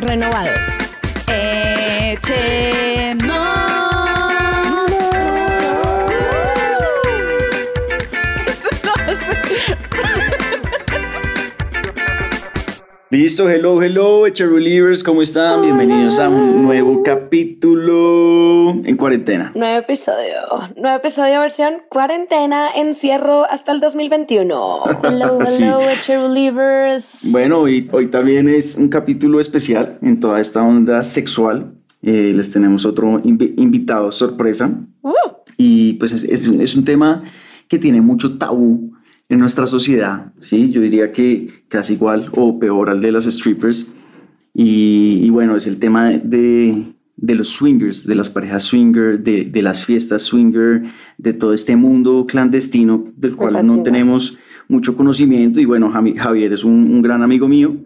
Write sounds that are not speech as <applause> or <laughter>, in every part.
Renovados. Echemos. <laughs> Listo, hello, hello, Eche Relievers, ¿cómo están? Bienvenidos a un nuevo capítulo en cuarentena. Nuevo episodio. Nuevo episodio versión cuarentena, encierro hasta el 2021. Hello, <laughs> Sí. hello, Eche Relievers. Bueno, hoy, hoy también es un capítulo especial en toda esta onda sexual. Eh, les tenemos otro invi- invitado sorpresa. Uh, Y pues es, es- es un tema que tiene mucho tabú en nuestra sociedad, ¿sí? Yo diría que casi igual o peor al de las strippers. Y, y bueno, es el tema de, de los swingers, de las parejas swinger, de, de las fiestas swinger, de todo este mundo clandestino del cual no tenemos mucho conocimiento. Y bueno, Javier es un, un gran amigo mío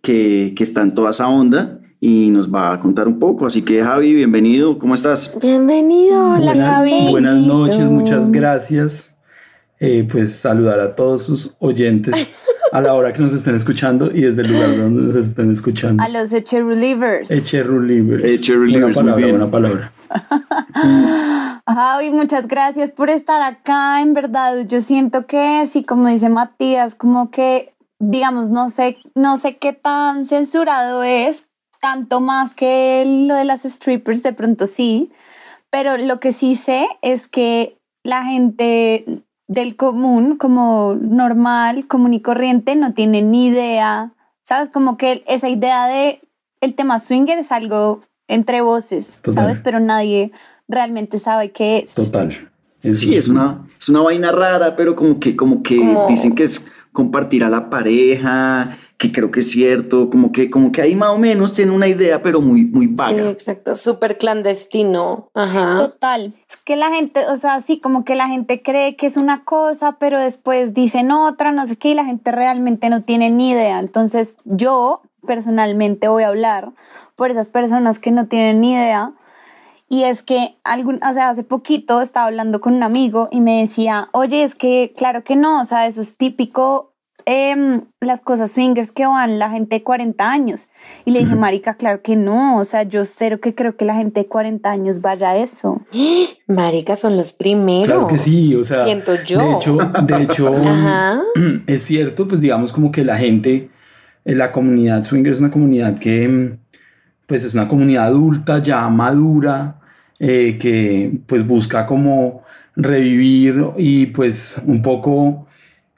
que, que está en toda esa onda y nos va a contar un poco. Así que Javi, bienvenido, ¿cómo estás? bienvenido, hola Buenas- Javi. Buenas noches, muchas gracias. Eh, pues saludar a todos sus oyentes a la hora que nos estén escuchando y desde el lugar donde nos estén escuchando. A los Eche Relievers. Eche Relievers. Eche Relievers, muy Buena palabra, bien. buena palabra. <laughs> Javi, muchas gracias por estar acá. En verdad, yo siento que, sí, como dice Matías, como que, digamos, no sé, no sé qué tan censurado es, tanto más que lo de las strippers, de pronto sí, pero lo que sí sé es que la gente del común, como normal, común y corriente, no tiene ni idea, ¿sabes? Como que esa idea de el tema swinger es algo entre voces, Total. ¿sabes? Pero nadie realmente sabe qué es. Total. Eso Sí, es una, es una vaina rara, pero como que, como que Como- dicen que es compartir a la pareja, que creo que es cierto, como que, como que ahí más o menos tiene una idea, pero muy, muy Sí, vaga. exacto, súper clandestino. Ajá. Total. Es que la gente, o sea, sí, como que la gente cree que es una cosa, pero después dicen otra, no sé qué, y la gente realmente no tiene ni idea. Entonces, yo personalmente voy a hablar por esas personas que no tienen ni idea. Y es que, algún, o sea, hace poquito estaba hablando con un amigo y me decía, oye, es que claro que no, o sea, eso es típico, em, las cosas swingers que van la gente de 40 años. Y le dije, Marica, claro que no, o sea, yo cero que creo que la gente de 40 años vaya a eso. <gasps> Marica, son los primeros. Claro que sí, o sea, Siento yo. de hecho, de hecho <laughs> Ajá. <clears throat> es cierto, pues digamos como que la gente, en la comunidad swinger es una comunidad que, mm, pues es una comunidad adulta, ya madura, eh, que pues busca como revivir y pues un poco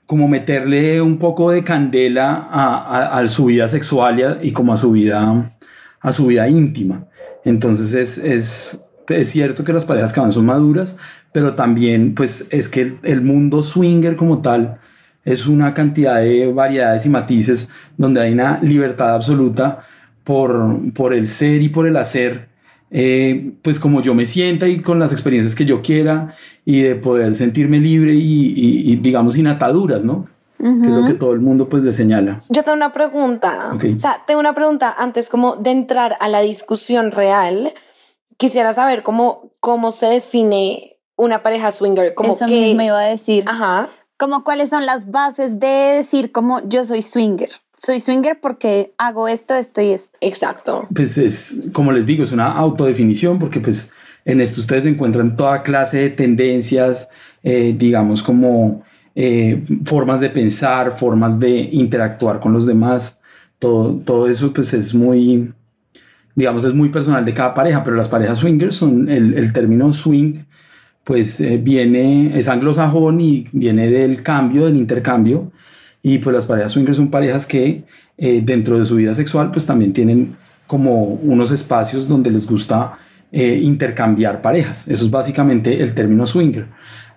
como meterle un poco de candela a, su vida sexual y, a- como a su vida, a su vida íntima. Entonces es, es, es cierto que las parejas que van son maduras, pero también pues es que el, el mundo swinger como tal es una cantidad de variedades y matices donde hay una libertad absoluta por, por el ser y por el hacer, eh, pues como yo me sienta y con las experiencias que yo quiera y de poder sentirme libre y, y- y, digamos sin ataduras, ¿no? Que es lo que todo el mundo pues le señala. Yo tengo una pregunta. Ok. O sea, tengo una pregunta antes como de entrar a la discusión real. Quisiera saber cómo, cómo se define una pareja swinger. Como Eso qué mismo es. iba a decir. Ajá. Como cuáles son las bases de decir como yo soy swinger. Soy swinger porque hago esto, esto y esto. Exacto. Pues es, como les digo, es una autodefinición porque pues en esto ustedes encuentran toda clase de tendencias, eh, digamos como eh, formas de pensar, formas de interactuar con los demás. Todo, todo eso pues es muy, digamos, es muy personal de cada pareja, pero las parejas swingers son el, el término swing, pues eh, viene, es anglosajón y viene del cambio, del intercambio. Y pues las parejas swingers son parejas que eh, dentro de su vida sexual pues también tienen como unos espacios donde les gusta eh, intercambiar parejas. Eso es básicamente el término swinger.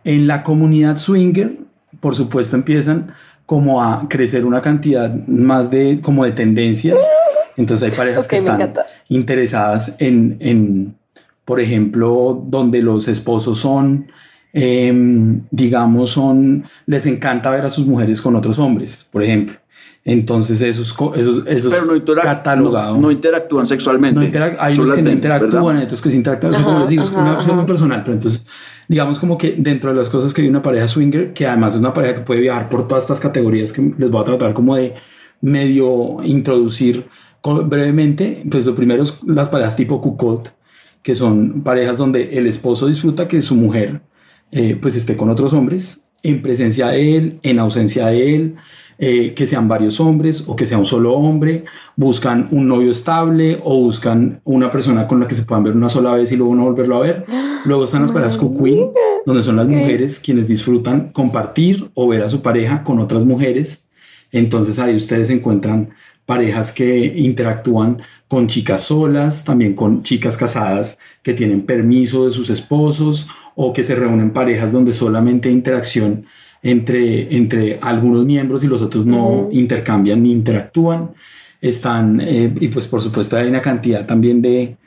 En la comunidad swinger, por supuesto, empiezan como a crecer una cantidad más de como de tendencias Entonces hay parejas <laughs> que están interesadas en, en, por ejemplo, donde los esposos son, em, digamos, son, les encanta ver a sus mujeres con otros hombres, por ejemplo. Entonces eso es, co- eso, es- eso es Pero no, interac- catalogado. no- no interactúan sexualmente. No interac- hay unos que no interactúan, ¿verdad? hay otros que sí interactúan. Ajá, como les digo, es una opción muy personal, pero entonces, digamos como que dentro de las cosas que hay una pareja swinger, que además es una pareja que puede viajar por todas estas categorías que les voy a tratar como de medio introducir brevemente, pues lo primero es las parejas tipo cuckold, que son parejas donde el esposo disfruta que su mujer eh, pues esté con otros hombres en presencia de él, en ausencia de él, eh, que sean varios hombres o que sea un solo hombre, buscan un novio estable o buscan una persona con la que se puedan ver una sola vez y luego no volverlo a ver. <gasps> Luego están las parejas cuqueen, donde son las mujeres quienes disfrutan compartir o ver a su pareja con otras mujeres. Entonces ahí ustedes encuentran parejas que interactúan con chicas solas, también con chicas casadas que tienen permiso de sus esposos o que se reúnen parejas donde solamente hay interacción entre, entre algunos miembros y los otros no intercambian ni interactúan. Están, eh, y pues por supuesto hay una cantidad también de,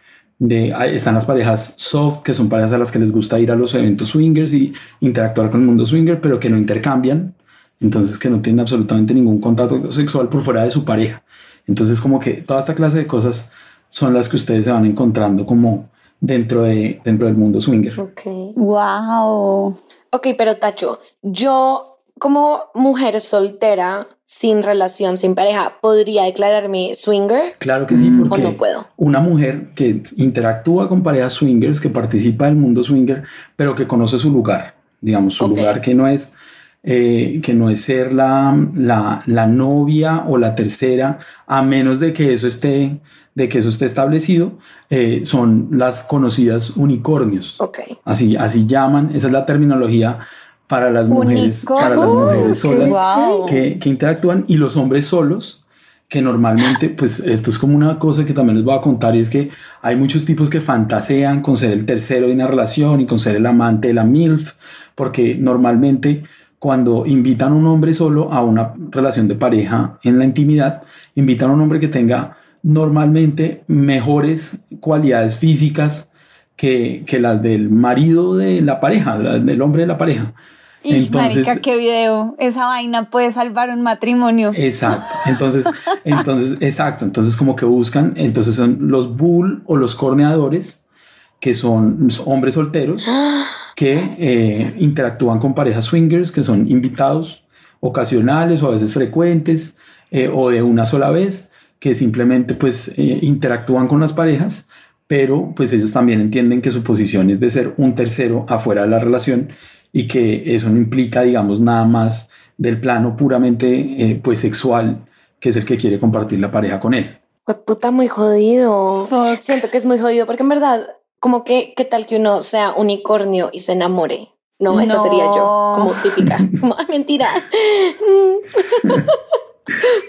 están las parejas soft, que son parejas a las que les gusta ir a los eventos swingers y interactuar con el mundo swinger, pero que no intercambian, entonces que no tienen absolutamente ningún contacto sexual por fuera de su pareja. Entonces como que toda esta clase de cosas son las que ustedes se van encontrando como dentro, de, dentro del mundo swinger. Ok. Wow. Ok, pero Tacho, yo como mujer soltera, sin relación, sin pareja, ¿podría declararme swinger Claro que sí, Mm. o porque no puedo? una mujer que interactúa con parejas swingers, que participa del mundo swinger, pero que conoce su lugar, digamos, su lugar que no es, eh, que no es ser la, la, la novia o la tercera, a menos de que eso esté, de que eso esté establecido, eh, son las conocidas unicornios. Ok. Así, así llaman, esa es la terminología para las mujeres, para las mujeres solas Wow. que, que interactúan y los hombres solos, que normalmente, pues esto es como una cosa que también les voy a contar y es que hay muchos tipos que fantasean con ser el tercero de una relación y con ser el amante de la MILF, porque normalmente cuando invitan a un hombre solo a una relación de pareja en la intimidad, invitan a un hombre que tenga normalmente mejores cualidades físicas que, que las del marido de la pareja, las del hombre de la pareja. Y Entonces- marica, qué video. Esa vaina puede salvar un matrimonio. Exacto. <laughs> Entonces, entonces, exacto. Entonces, como que buscan, entonces son los bull o los corneadores, que son hombres solteros <gasps> que eh, interactúan con parejas swingers, que son invitados ocasionales o a veces frecuentes eh, o de una sola vez, que simplemente pues eh, interactúan con las parejas, pero pues ellos también entienden que su posición es de ser un tercero afuera de la relación y que eso no implica, digamos, nada más del plano puramente eh, pues sexual, que es el que quiere compartir la pareja con él. Fue puta muy jodido. Fuck. Siento que es muy jodido porque en verdad, como que, ¿qué tal que uno sea unicornio y se enamore? No, esa No. sería yo, como típica. <laughs> Como, "Ay, mentira. <laughs>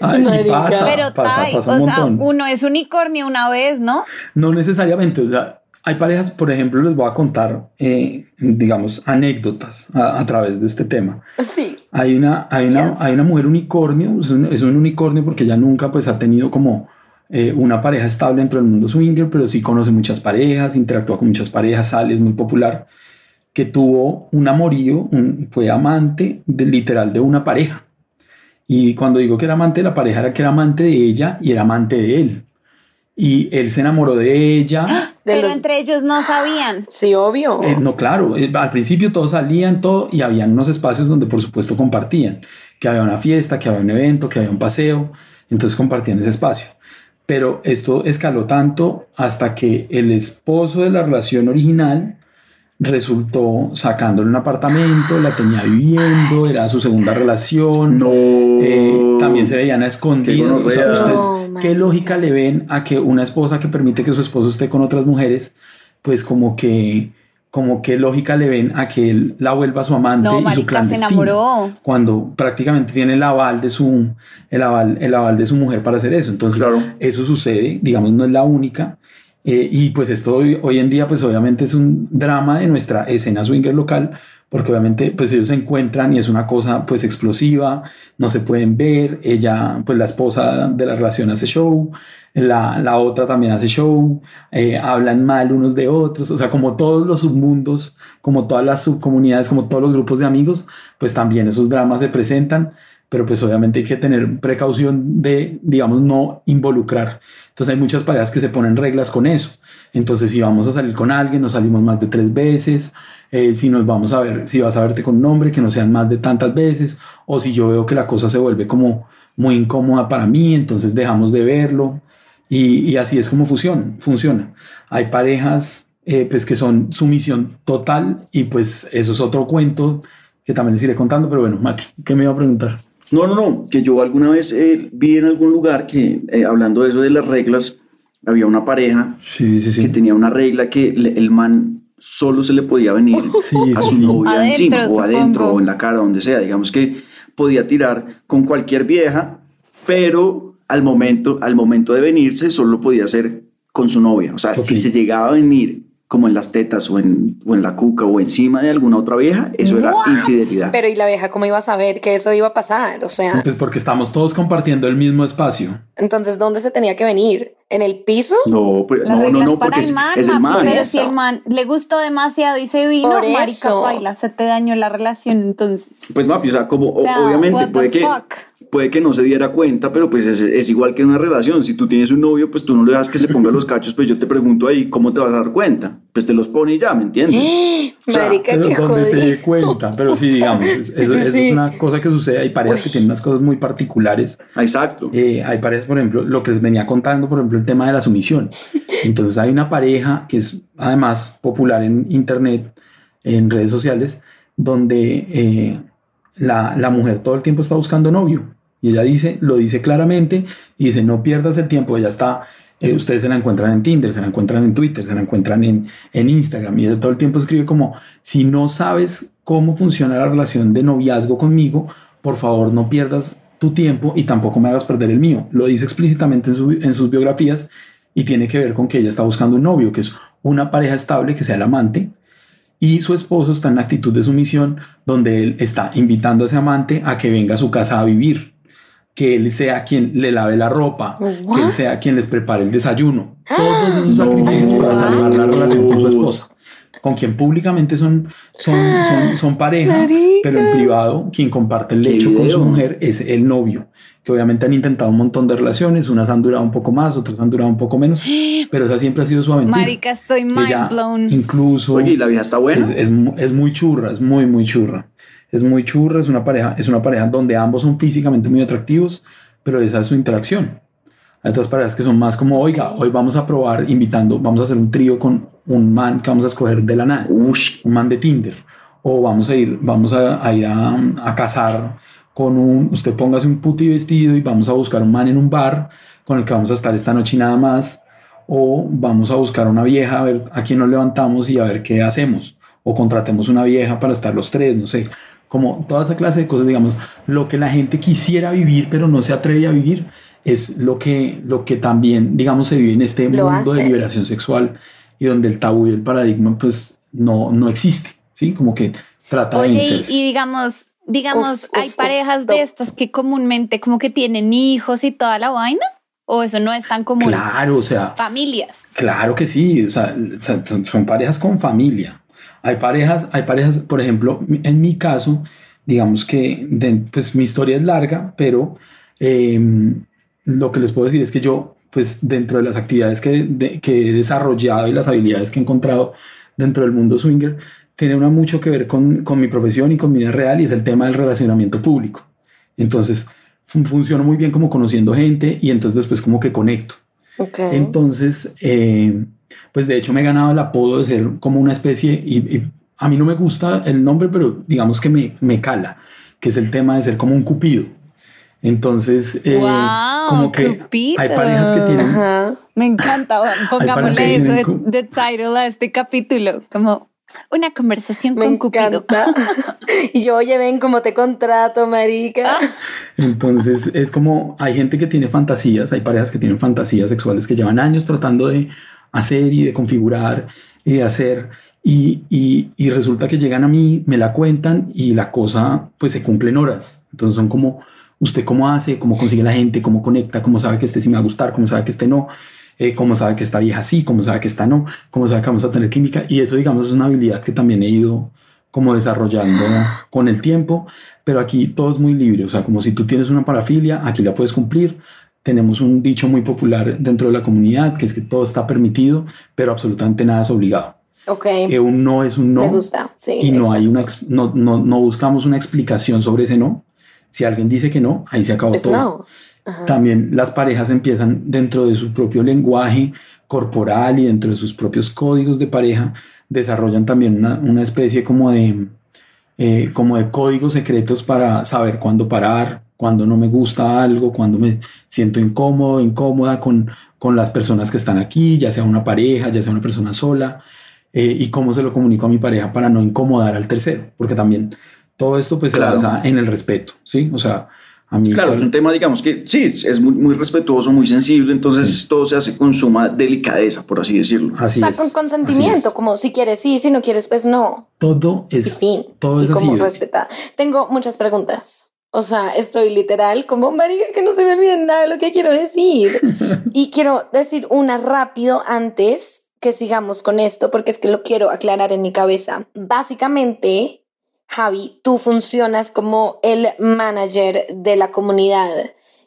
Ay, pasa, Pero pasa, Tai, pasa o un sea, montón. uno es unicornio una vez, ¿no? No necesariamente, o sea, hay parejas, por ejemplo, les voy a contar, eh, digamos, anécdotas a, a través de este tema. Sí. Hay una, hay una, Yes. hay una mujer unicornio, es un, es un unicornio porque ella nunca pues ha tenido como eh, una pareja estable dentro del mundo swinger, pero sí conoce muchas parejas, interactúa con muchas parejas, sale, es muy popular, que tuvo un amorío, un- fue amante de, literal de una pareja. Y cuando digo que era amante de la pareja, era que era amante de ella y era amante de él. Y él se enamoró de ella. <gasps> De Pero los- entre ellos no sabían. Sí, obvio. Eh, no, claro, eh, al principio todos salían, todo, y habían unos espacios donde por supuesto compartían, que había una fiesta, que había un evento, que había un paseo, entonces compartían ese espacio. Pero esto escaló tanto hasta que el esposo de la relación original resultó sacándole un apartamento, la tenía viviendo, era su segunda relación. No. Eh, también se veían a escondidas. O sea, ustedes, No, ¿qué lógica le ven a que una esposa que permite que su esposo esté con otras mujeres, pues como que, como qué lógica le ven a que él la vuelva su amante No, y su marica, se enamoró. Cuando prácticamente tiene el aval de su, el aval, el aval de su mujer para hacer eso. Entonces, Claro. eso sucede, digamos, no es la única. Eh, y pues esto hoy, hoy en día, pues obviamente es un drama de nuestra escena swinger local, porque obviamente pues ellos se encuentran y es una cosa pues explosiva, no se pueden ver, ella pues la esposa de la relación hace show, la, la otra también hace show, eh, hablan mal unos de otros, o sea, como todos los submundos, como todas las subcomunidades, como todos los grupos de amigos, pues también esos dramas se presentan, pero pues obviamente hay que tener precaución de, digamos, no involucrar. Entonces hay muchas parejas que se ponen reglas con eso. Entonces si vamos a salir con alguien, nos salimos más de tres veces, eh, si nos vamos a ver, si vas a verte con un hombre, que no sean más de tantas veces, o si yo veo que la cosa se vuelve como muy incómoda para mí, entonces dejamos de verlo. Y, así es como funciona, funciona. Hay parejas eh, pues que son sumisión total y pues eso es otro cuento que también les iré contando, pero bueno, Mati, ¿qué me iba a preguntar? No, no, no, que yo alguna vez eh, vi en algún lugar que hablando de eso de las reglas, había una pareja que tenía una regla que el man solo se le podía venir <laughs> a su novia encima o adentro o en la cara, donde sea. Digamos que podía tirar con cualquier vieja, pero al momento, al momento de venirse solo podía hacer con su novia. O sea, si se llegaba a venir como en las tetas o en, o en la cuca o encima de alguna otra vieja, eso era infidelidad. Pero ¿y la vieja cómo iba a saber que eso iba a pasar? O sea... Pues porque estamos todos compartiendo el mismo espacio. Entonces, ¿dónde se tenía que venir? ¿En el piso? No, pues, no, no, no, porque es, el man. Pero si el man le gustó demasiado y se vino, marica, baila, se te dañó la relación, entonces... Pues, papi, o sea, como obviamente puede que puede que no se diera cuenta, pero pues es, igual que en una relación. Si tú tienes un novio, pues tú no le das que se ponga los cachos, pues yo te pregunto ahí, ¿cómo te vas a dar cuenta? Pues te los pone y ya, ¿me entiendes? <gasps> O sea, pero donde se dé cuenta, pero sí, digamos, eso, es <laughs> una cosa que sucede. Hay parejas que tienen unas cosas muy particulares. Exacto. Eh, hay parejas, por ejemplo, lo que les venía contando, por ejemplo, el tema de la sumisión. Entonces hay una pareja que es además popular en internet, en redes sociales, donde eh, la, la mujer todo el tiempo está buscando novio y ella dice, lo dice claramente, y dice, no pierdas el tiempo, ella está, eh, ustedes se la encuentran en Tinder, se la encuentran en Twitter, se la encuentran en, en Instagram, y ella todo el tiempo escribe como, si no sabes cómo funciona la relación de noviazgo conmigo, por favor no pierdas tu tiempo y tampoco me hagas perder el mío. Lo dice explícitamente en, en sus biografías y tiene que ver con que ella está buscando un novio, que es una pareja estable, que sea el amante, y su esposo está en actitud de sumisión, donde él está invitando a ese amante a que venga a su casa a vivir que él sea quien le lave la ropa, que él sea quien les prepare el desayuno. <gasps> Todos esos <gasps> sacrificios para salvar la relación con su esposa, con quien públicamente son, son, son, <gasps> son pareja, pero en privado quien comparte el lecho con su mujer es el novio, que obviamente han intentado un montón de relaciones, unas han durado un poco más, otras han durado un poco menos, pero esa siempre ha sido su aventura. Marica, estoy mind blown. Incluso... Oye, la vieja está buena? Es, es, es muy churra, es muy, muy churra es muy churra, es una pareja, es una pareja donde ambos son físicamente muy atractivos, pero esa es su interacción. Hay otras parejas que son más como, oiga, hoy vamos a probar invitando, vamos a hacer un trío con un man que vamos a escoger de la nada, un man de Tinder, o vamos a ir, vamos a, ir a, a cazar con un, usted póngase un puti vestido y vamos a buscar un man en un bar con el que vamos a estar esta noche y nada más, o vamos a buscar una vieja a ver a quién nos levantamos y a ver qué hacemos, o contratemos una vieja para estar los tres, no sé como toda esa clase de cosas, digamos, lo que la gente quisiera vivir pero no se atreve a vivir es lo que, lo que también, digamos, se vive en este mundo de liberación sexual y donde el tabú y el paradigma pues no, no existe, ¿sí? Como que trata de y, y digamos, digamos, hay parejas de estas que comúnmente como que tienen hijos y toda la vaina. ¿O eso no es tan común? Claro, o sea. Familias. Claro que sí, o sea, son parejas con familia. Hay parejas, hay parejas, por ejemplo, en mi caso, digamos que pues mi historia es larga, pero em, lo que les puedo decir es que yo, pues dentro de las actividades que, que, he desarrollado y las habilidades que he encontrado dentro del mundo swinger, tiene una mucho que ver con, con mi profesión y con mi vida real y es el tema del relacionamiento público. Entonces, funciona muy bien como conociendo gente y entonces después como que conecto. Entonces, eh, pues de hecho me he ganado el apodo de ser como una especie, y, a mí no me gusta el nombre, pero digamos que me, me cala, que es el tema de ser como un cupido. Entonces, eh, como que hay parejas que tienen... Me encanta, pongámosle eso de, title a este capítulo, como una conversación con Cupido. <laughs> y yo, oye, ven cómo te contrato, marica. Entonces, es como, hay gente que tiene fantasías, hay parejas que tienen fantasías sexuales que llevan años tratando de hacer y de configurar y de hacer. Y, y, y, resulta que llegan a mí, me la cuentan y la cosa pues se cumple en horas. Entonces son como, usted cómo hace, cómo consigue la gente, cómo conecta, cómo sabe que este sí me va a gustar, cómo sabe que este no, eh, cómo sabe que esta vieja sí, cómo sabe que esta no, cómo sabe que vamos a tener química. Y eso digamos es una habilidad que también he ido como desarrollando con el tiempo, pero aquí todo es muy libre, o sea, como si tú tienes una parafilia, aquí la puedes cumplir, tenemos un dicho muy popular dentro de la comunidad, que es que todo está permitido, pero absolutamente nada es obligado. Ok. Que un no es un no. Me gusta, sí. Y no hay una, no, no, no, buscamos una explicación sobre ese no. Si alguien dice que no, ahí se acabó Pues todo. no. También las parejas empiezan dentro de su propio lenguaje corporal y dentro de sus propios códigos de pareja, desarrollan también una, una especie como de, eh, como de códigos secretos para saber cuándo parar, cuando no me gusta algo, cuando me siento incómodo, incómoda con, con las personas que están aquí, ya sea una pareja, ya sea una persona sola, eh, y cómo se lo comunico a mi pareja para no incomodar al tercero, porque también todo esto pues Claro. se basa en el respeto, ¿sí? O sea, a mí... Claro, es un tema, digamos que sí, es muy, muy respetuoso, muy sensible, entonces todo se hace con suma delicadeza, por así decirlo. Así o sea, es, con consentimiento, como si quieres sí, si no quieres, pues no. Todo Y es, fin. todo y es así. como respetar. Tengo muchas preguntas. O sea, estoy literal como marica que no se me olvide nada de lo que quiero decir. <laughs> y quiero decir una rápido antes que sigamos con esto, porque es que lo quiero aclarar en mi cabeza. Básicamente, Javi, tú funcionas como el manager de la comunidad.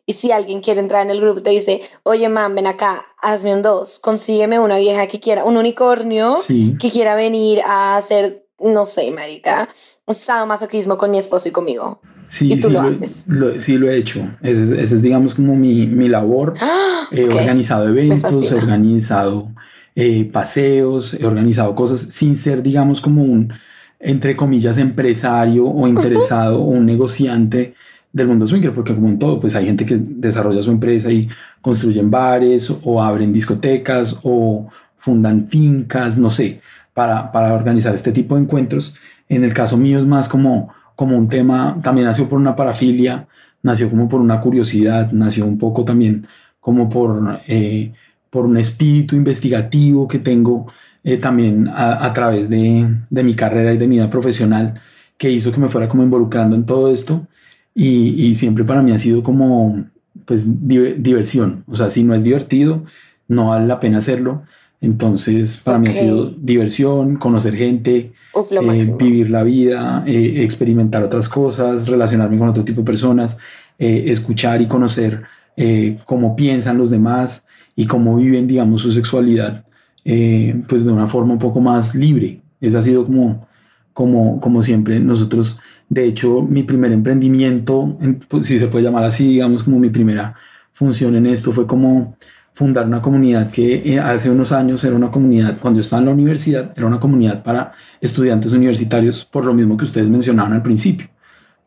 Y si alguien quiere entrar en el grupo, te dice, oye, man, ven acá, hazme un dos, consígueme una vieja que quiera, un unicornio Sí. que quiera venir a hacer, no sé, marica, sadomasoquismo con mi esposo y conmigo. Sí, Y tú sí lo he- haces. lo- sí, lo he hecho. Ese es, ese es, digamos, como mi, mi labor. ¡Ah! He organizado eventos, he organizado eh, paseos, he organizado cosas sin ser, digamos, como un, entre comillas, empresario o interesado o un negociante del mundo swinger, porque como en todo, pues hay gente que desarrolla su empresa y construyen bares o abren discotecas o fundan fincas, no sé, para, para organizar este tipo de encuentros. En el caso mío es más como, como un tema, también nació por una parafilia, nació como por una curiosidad, nació un poco también como por, eh, por un espíritu investigativo que tengo eh, también a, a través de, de mi carrera y de mi vida profesional, que hizo que me fuera como involucrando en todo esto. Y, y siempre para mí ha sido como, pues, di- diversión. O sea, si no es divertido, no vale la pena hacerlo. Entonces, para mí ha sido diversión, conocer gente, Uf, lo eh, vivir la vida, eh, experimentar otras cosas, relacionarme con otro tipo de personas, eh, escuchar y conocer eh, cómo piensan los demás y cómo viven, digamos, su sexualidad, eh, pues de una forma un poco más libre. Ese ha sido como, como, como siempre nosotros, de hecho, mi primer emprendimiento, en- pues, si se puede llamar así, digamos, como mi primera función en esto fue como fundar una comunidad que eh, hace unos años era una comunidad, cuando yo estaba en la universidad, era una comunidad para estudiantes universitarios, por lo mismo que ustedes mencionaban al principio,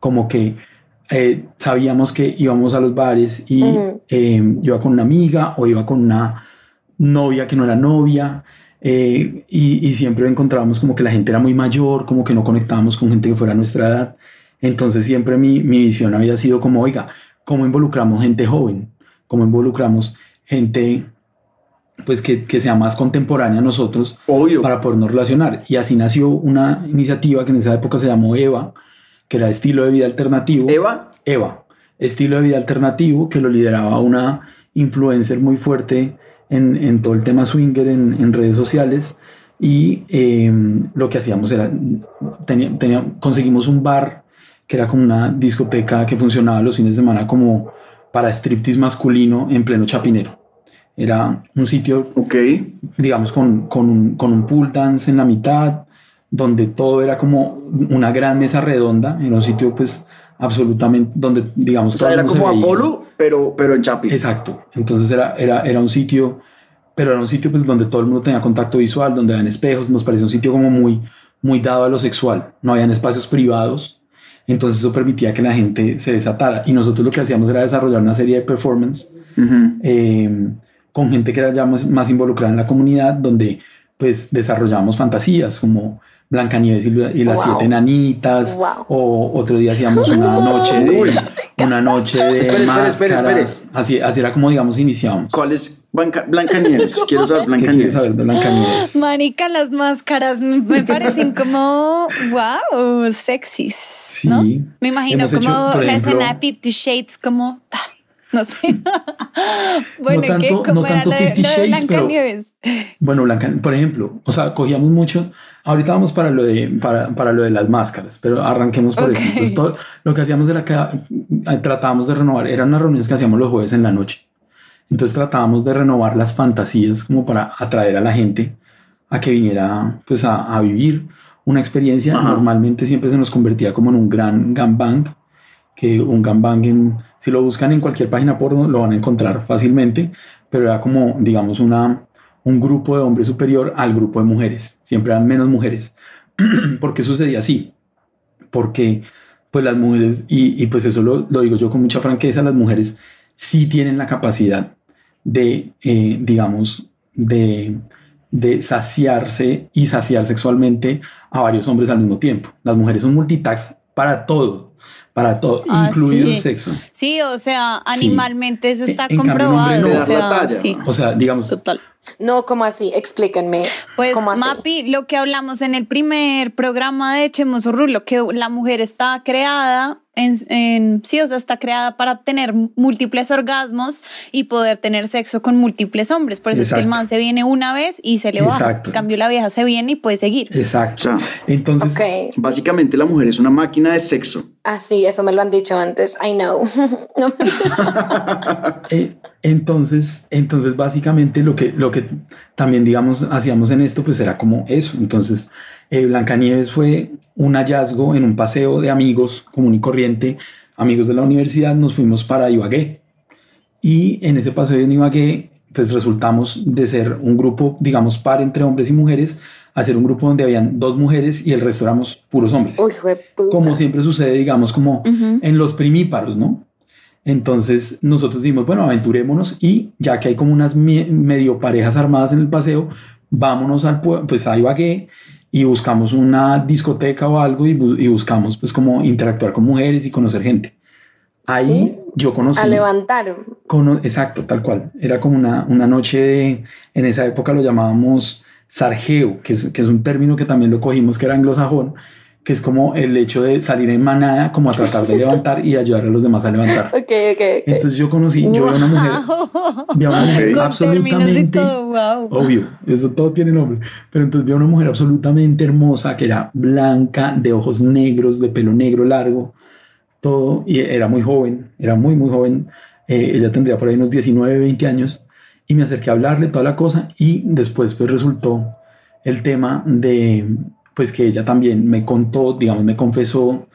como que eh, sabíamos que íbamos a los bares y Ujú. eh, yo iba con una amiga o iba con una novia que no era novia eh, y, y siempre encontrábamos como que la gente era muy mayor, como que no conectábamos con gente que fuera nuestra edad. Entonces siempre mi, mi visión había sido como, oiga, ¿cómo involucramos gente joven? ¿Cómo involucramos gente pues que, que sea más contemporánea a nosotros Obvio. para podernos relacionar? Y así nació una iniciativa que en esa época se llamó EVA, que era estilo de vida alternativo. Eva, Eva, estilo de vida alternativo que lo lideraba una influencer muy fuerte en, en todo el tema swinger en, en redes sociales y eh, lo que hacíamos era, tenía, tenía- conseguimos un bar que era como una discoteca que funcionaba los fines de semana como para striptease masculino en pleno chapinero. Era un sitio ok. digamos, con, con, un, con un pool dance en la mitad, donde todo era como una gran mesa redonda, en un sitio pues absolutamente, donde digamos O sea, todo era como. Apolo, pero, pero en Chapi. Exacto, entonces era, era, era un sitio, pero era un sitio pues donde todo el mundo tenía contacto visual, donde habían espejos, nos parecía un sitio como muy, muy dado a lo sexual, no habían espacios privados, entonces eso permitía que la gente se desatara y nosotros lo que hacíamos era desarrollar una serie de performance Ujú. eh, con gente que era ya más, más involucrada en la comunidad, donde pues desarrollábamos fantasías como Blancanieves y, y las Wow. siete enanitas, Wow. o otro día hacíamos una <laughs> noche de, una noche de Espere, espere, espere, máscaras. espere. Así, así era como, digamos, iniciábamos. ¿Cuál es Blanca, Blancanieves? <laughs> Quiero saber ¿Qué quieres Blancanieves. saber de Blancanieves? <gasps> Marica, las máscaras me parecen como, wow, sexys. Sí. ¿no? Me imagino como hecho, por la ejemplo- escena de Fifty Shades, como, ah, <laughs> no sé. <laughs> bueno, No tanto- ¿qué? ¿Cómo no era tanto lo de, Fifty lo de Shades, pero-? Bueno, Blanca, por ejemplo, o sea, cogíamos mucho. Ahorita vamos para lo de, para, para lo de las máscaras, pero arranquemos por eso. Ok. Entonces, todo, lo que hacíamos era que eh, tratábamos de renovar, eran unas reuniones que hacíamos los jueves en la noche. Entonces tratábamos de renovar las fantasías como para atraer a la gente a que viniera pues a, a vivir una experiencia. Ajá. Normalmente siempre se nos convertía como en un gran gangbang, que un gangbang, en, si lo buscan en cualquier página porno, lo van a encontrar fácilmente, pero era como, digamos, una, un grupo de hombres superior al grupo de mujeres. Siempre eran menos mujeres. <clears throat> ¿Por qué sucedía así? Porque pues las mujeres, y, y pues eso lo, lo digo yo con mucha franqueza, las mujeres sí tienen la capacidad de, eh, digamos, de, de saciarse y saciar sexualmente a varios hombres al mismo tiempo. Las mujeres son multitask para todo, para todo, Ah, incluido sí. el sexo. Sí, o sea, animalmente eso En- está en cambio, comprobado. no. o sea, sí, O sea, digamos, total. No, como así? Explíquenme. Pues, ¿Cómo así? Mapi, lo que hablamos en el primer programa de Echemos Rulo, que la mujer está creada en, en- sí, o sea, está creada para tener múltiples orgasmos y poder tener sexo con múltiples hombres. Por eso es que el Exacto. man se viene una vez y se le baja. Exacto. En cambio, la vieja se viene y puede seguir. exacto. O sea, Entonces, Ok. básicamente la mujer es una máquina de sexo. Ah, sí, eso me lo han dicho antes. I know. <laughs> No. Eh, entonces, entonces básicamente lo que, lo que también, digamos, hacíamos en esto, pues era como eso. Entonces, eh, Blancanieves fue un hallazgo en un paseo de amigos común y corriente, amigos de la universidad, nos fuimos para Ibagué. Y en ese paseo en Ibagué, pues resultamos de ser un grupo, digamos, par entre hombres y mujeres, a ser un grupo donde habían dos mujeres y el resto éramos puros hombres. Uy, como siempre sucede, digamos, como en los primíparos, ¿no? Entonces nosotros dijimos, bueno, aventurémonos y ya que hay como unas medio parejas armadas en el paseo, vámonos al pue- pues a Ibagué y buscamos una discoteca o algo y, bu- y buscamos pues como interactuar con mujeres y conocer gente. Ahí Sí. yo conocí, A levantar. cono- exacto, tal cual. Era como una, una noche de, en esa época lo llamábamos sargeo, que es, que es un término que también lo cogimos que era anglosajón, que es como el hecho de salir en manada, como a tratar de levantar y ayudar a los demás a levantar. <laughs> Ok, ok, ok. Entonces yo conocí, yo vi a una mujer, vi a una mujer absolutamente, todo, wow. obvio, eso todo tiene nombre, pero entonces vi a una mujer absolutamente hermosa que era blanca, de ojos negros, de pelo negro largo, todo, y era muy joven, era muy, muy joven, eh, ella tendría por ahí unos 19, 20 años, y me acerqué a hablarle toda la cosa, y después pues resultó el tema de, pues que ella también me contó, digamos, me confesó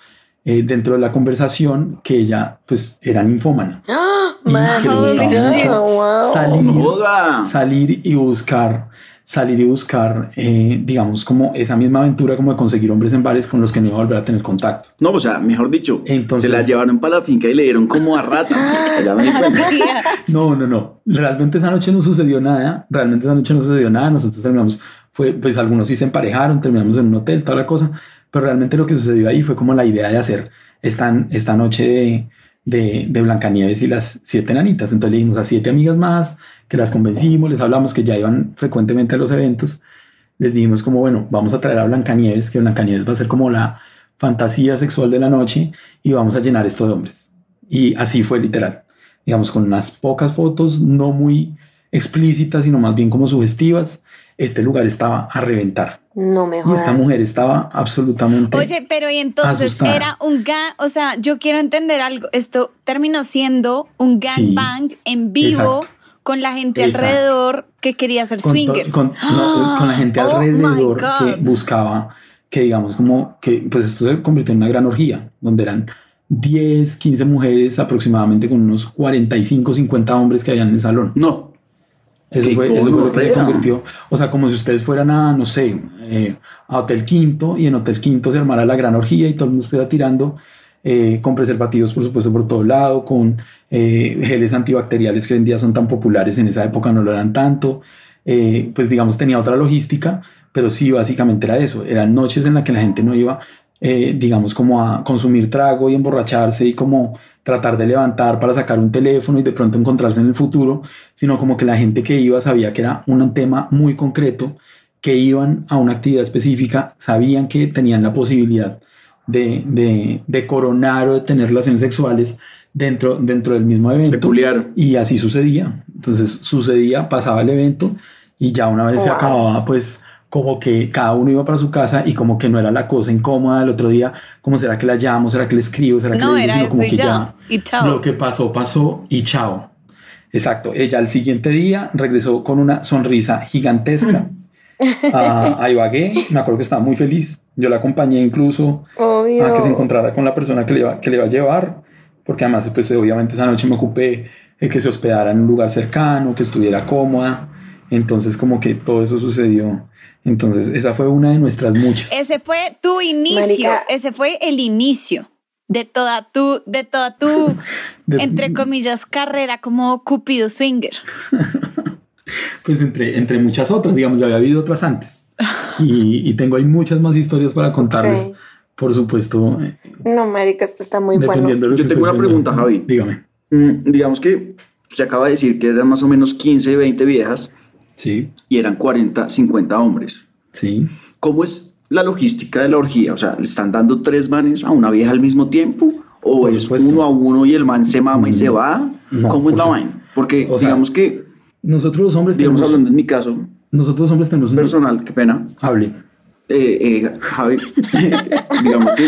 eh, dentro de la conversación que ella pues era ninfómana. ¡Ah! Y Man, que le wow. salir, salir y buscar, salir y buscar, eh, digamos, como esa misma aventura como de conseguir hombres en bares con los que no iba a volver a tener contacto. No, o sea, mejor dicho, Entonces- se la llevaron para la finca y le dieron como a rata. <laughs> No, no, no. Realmente esa noche no sucedió nada. Realmente esa noche no sucedió nada. Nosotros terminamos, pues algunos sí se emparejaron, terminamos en un hotel, toda la cosa. Pero realmente lo que sucedió ahí fue como la idea de hacer esta, esta noche de, de, de Blancanieves y las siete nanitas. Entonces le dimos a siete amigas más que las convencimos, les hablamos que ya iban frecuentemente a los eventos. Les dijimos como, bueno, vamos a traer a Blancanieves, que Blancanieves va a ser como la fantasía sexual de la noche y vamos a llenar esto de hombres. Y así fue literal digamos, con unas pocas fotos, no muy explícitas, sino más bien como sugestivas. Este lugar estaba a reventar No me y jodas. esta mujer estaba absolutamente. Oye, pero y entonces asustada. era un gang, o sea, yo quiero entender algo. Esto terminó siendo un Sí. gangbang en vivo Exacto. con la gente Exacto. alrededor que quería ser con, swinger. con, no, con la gente <gasps> Oh alrededor que buscaba que digamos como que pues esto se convirtió en una gran orgía donde eran 10, 15 mujeres aproximadamente con unos 45, 50 hombres que habían en el salón. No, Eso ¡Qué fue, eso fue lo que se convirtió. O sea, como si ustedes fueran a, no sé, eh, a Hotel Quinto y en Hotel Quinto se armara la gran orgía y todo el mundo estuviera tirando eh, con preservativos, por supuesto, por todo lado, con eh, geles antibacteriales que hoy en día son tan populares, en esa época no lo eran tanto. Eh, pues digamos, tenía otra logística, pero sí, básicamente era eso. Eran noches en las que la gente no iba, eh, digamos, como a consumir trago y emborracharse y como tratar de levantar para sacar un teléfono y de pronto encontrarse en el futuro, sino como que la gente que iba sabía que era un tema muy concreto, que iban a una actividad específica, sabían que tenían la posibilidad de, de, de coronar o de tener relaciones sexuales dentro, dentro del mismo evento. Peculiar. Y así sucedía. Entonces sucedía, pasaba el evento y ya una vez se acababa, pues como que cada uno iba para su casa y como que no era la cosa incómoda del otro día, como será que la llamo, será que le escribo, será que No, le digo, era sino como que ya. Y chao. lo que pasó, pasó y chao. Exacto. Ella al siguiente día regresó con una sonrisa gigantesca a, a Ibagué. Me acuerdo que estaba muy feliz. Yo la acompañé incluso Obvio. a que se encontrara con la persona que le iba, que le iba a llevar, porque además, pues obviamente esa noche me ocupé de que se hospedara en un lugar cercano, que estuviera cómoda. Entonces, como que todo eso sucedió. Entonces, esa fue una de nuestras muchas. Ese fue tu inicio, Marica. ese fue el inicio de toda tu, de toda tu, <laughs> De- entre comillas, carrera como Cupido Swinger. <laughs> Pues entre, entre muchas otras, digamos, ya había habido otras antes. Y, y tengo ahí muchas más historias para contarles. Por supuesto, eh, No, marica, esto está muy bueno. Yo tengo una viendo. pregunta, Javi. Dígame. Mm, digamos que se acaba de decir que eran más o menos 15, 20 viejas Sí, y eran 40, 50 hombres. sí. ¿Cómo es la logística de la orgía? O sea, ¿le están dando tres manes a una vieja al mismo tiempo? ¿O Por es supuesto. uno a uno y el man se mama y se va? No, ¿Cómo es la vaina? Porque o sea, digamos que, Nosotros los hombres digamos tenemos, hablando en mi caso nosotros los hombres tenemos un personal, qué pena, hable. eh, eh, Javi, <laughs> digamos que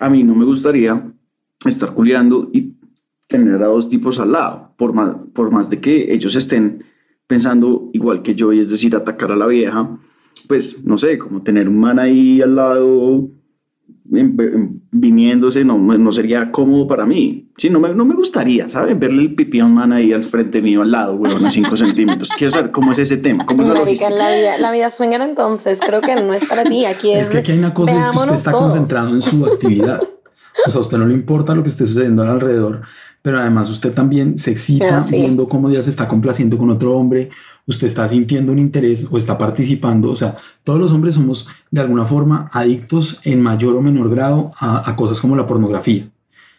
a mí no me gustaría estar culiando y tener a dos tipos al lado, por más, por más de que ellos estén pensando igual que yo, y es decir, atacar a la vieja, pues no sé, como tener un man ahí al lado viniéndose, no, no sería cómodo para mí. Sí, no me, no me gustaría, ¿sabes? Verle el pipí a un man ahí al frente mío, al lado, weón, a 5 centímetros. Quiero saber cómo es ese tema, cómo es la Marica, la vida, la vida swinger entonces creo que no es para ti. Aquí es, Es que aquí hay una cosa es que usted está todos. concentrado en su actividad. O sea, a usted no le importa lo que esté sucediendo alrededor, pero además usted también se excita Ah, sí. viendo cómo ya se está complaciendo con otro hombre, usted está sintiendo un interés o está participando. O sea, todos los hombres somos de alguna forma adictos en mayor o menor grado a, a cosas como la pornografía.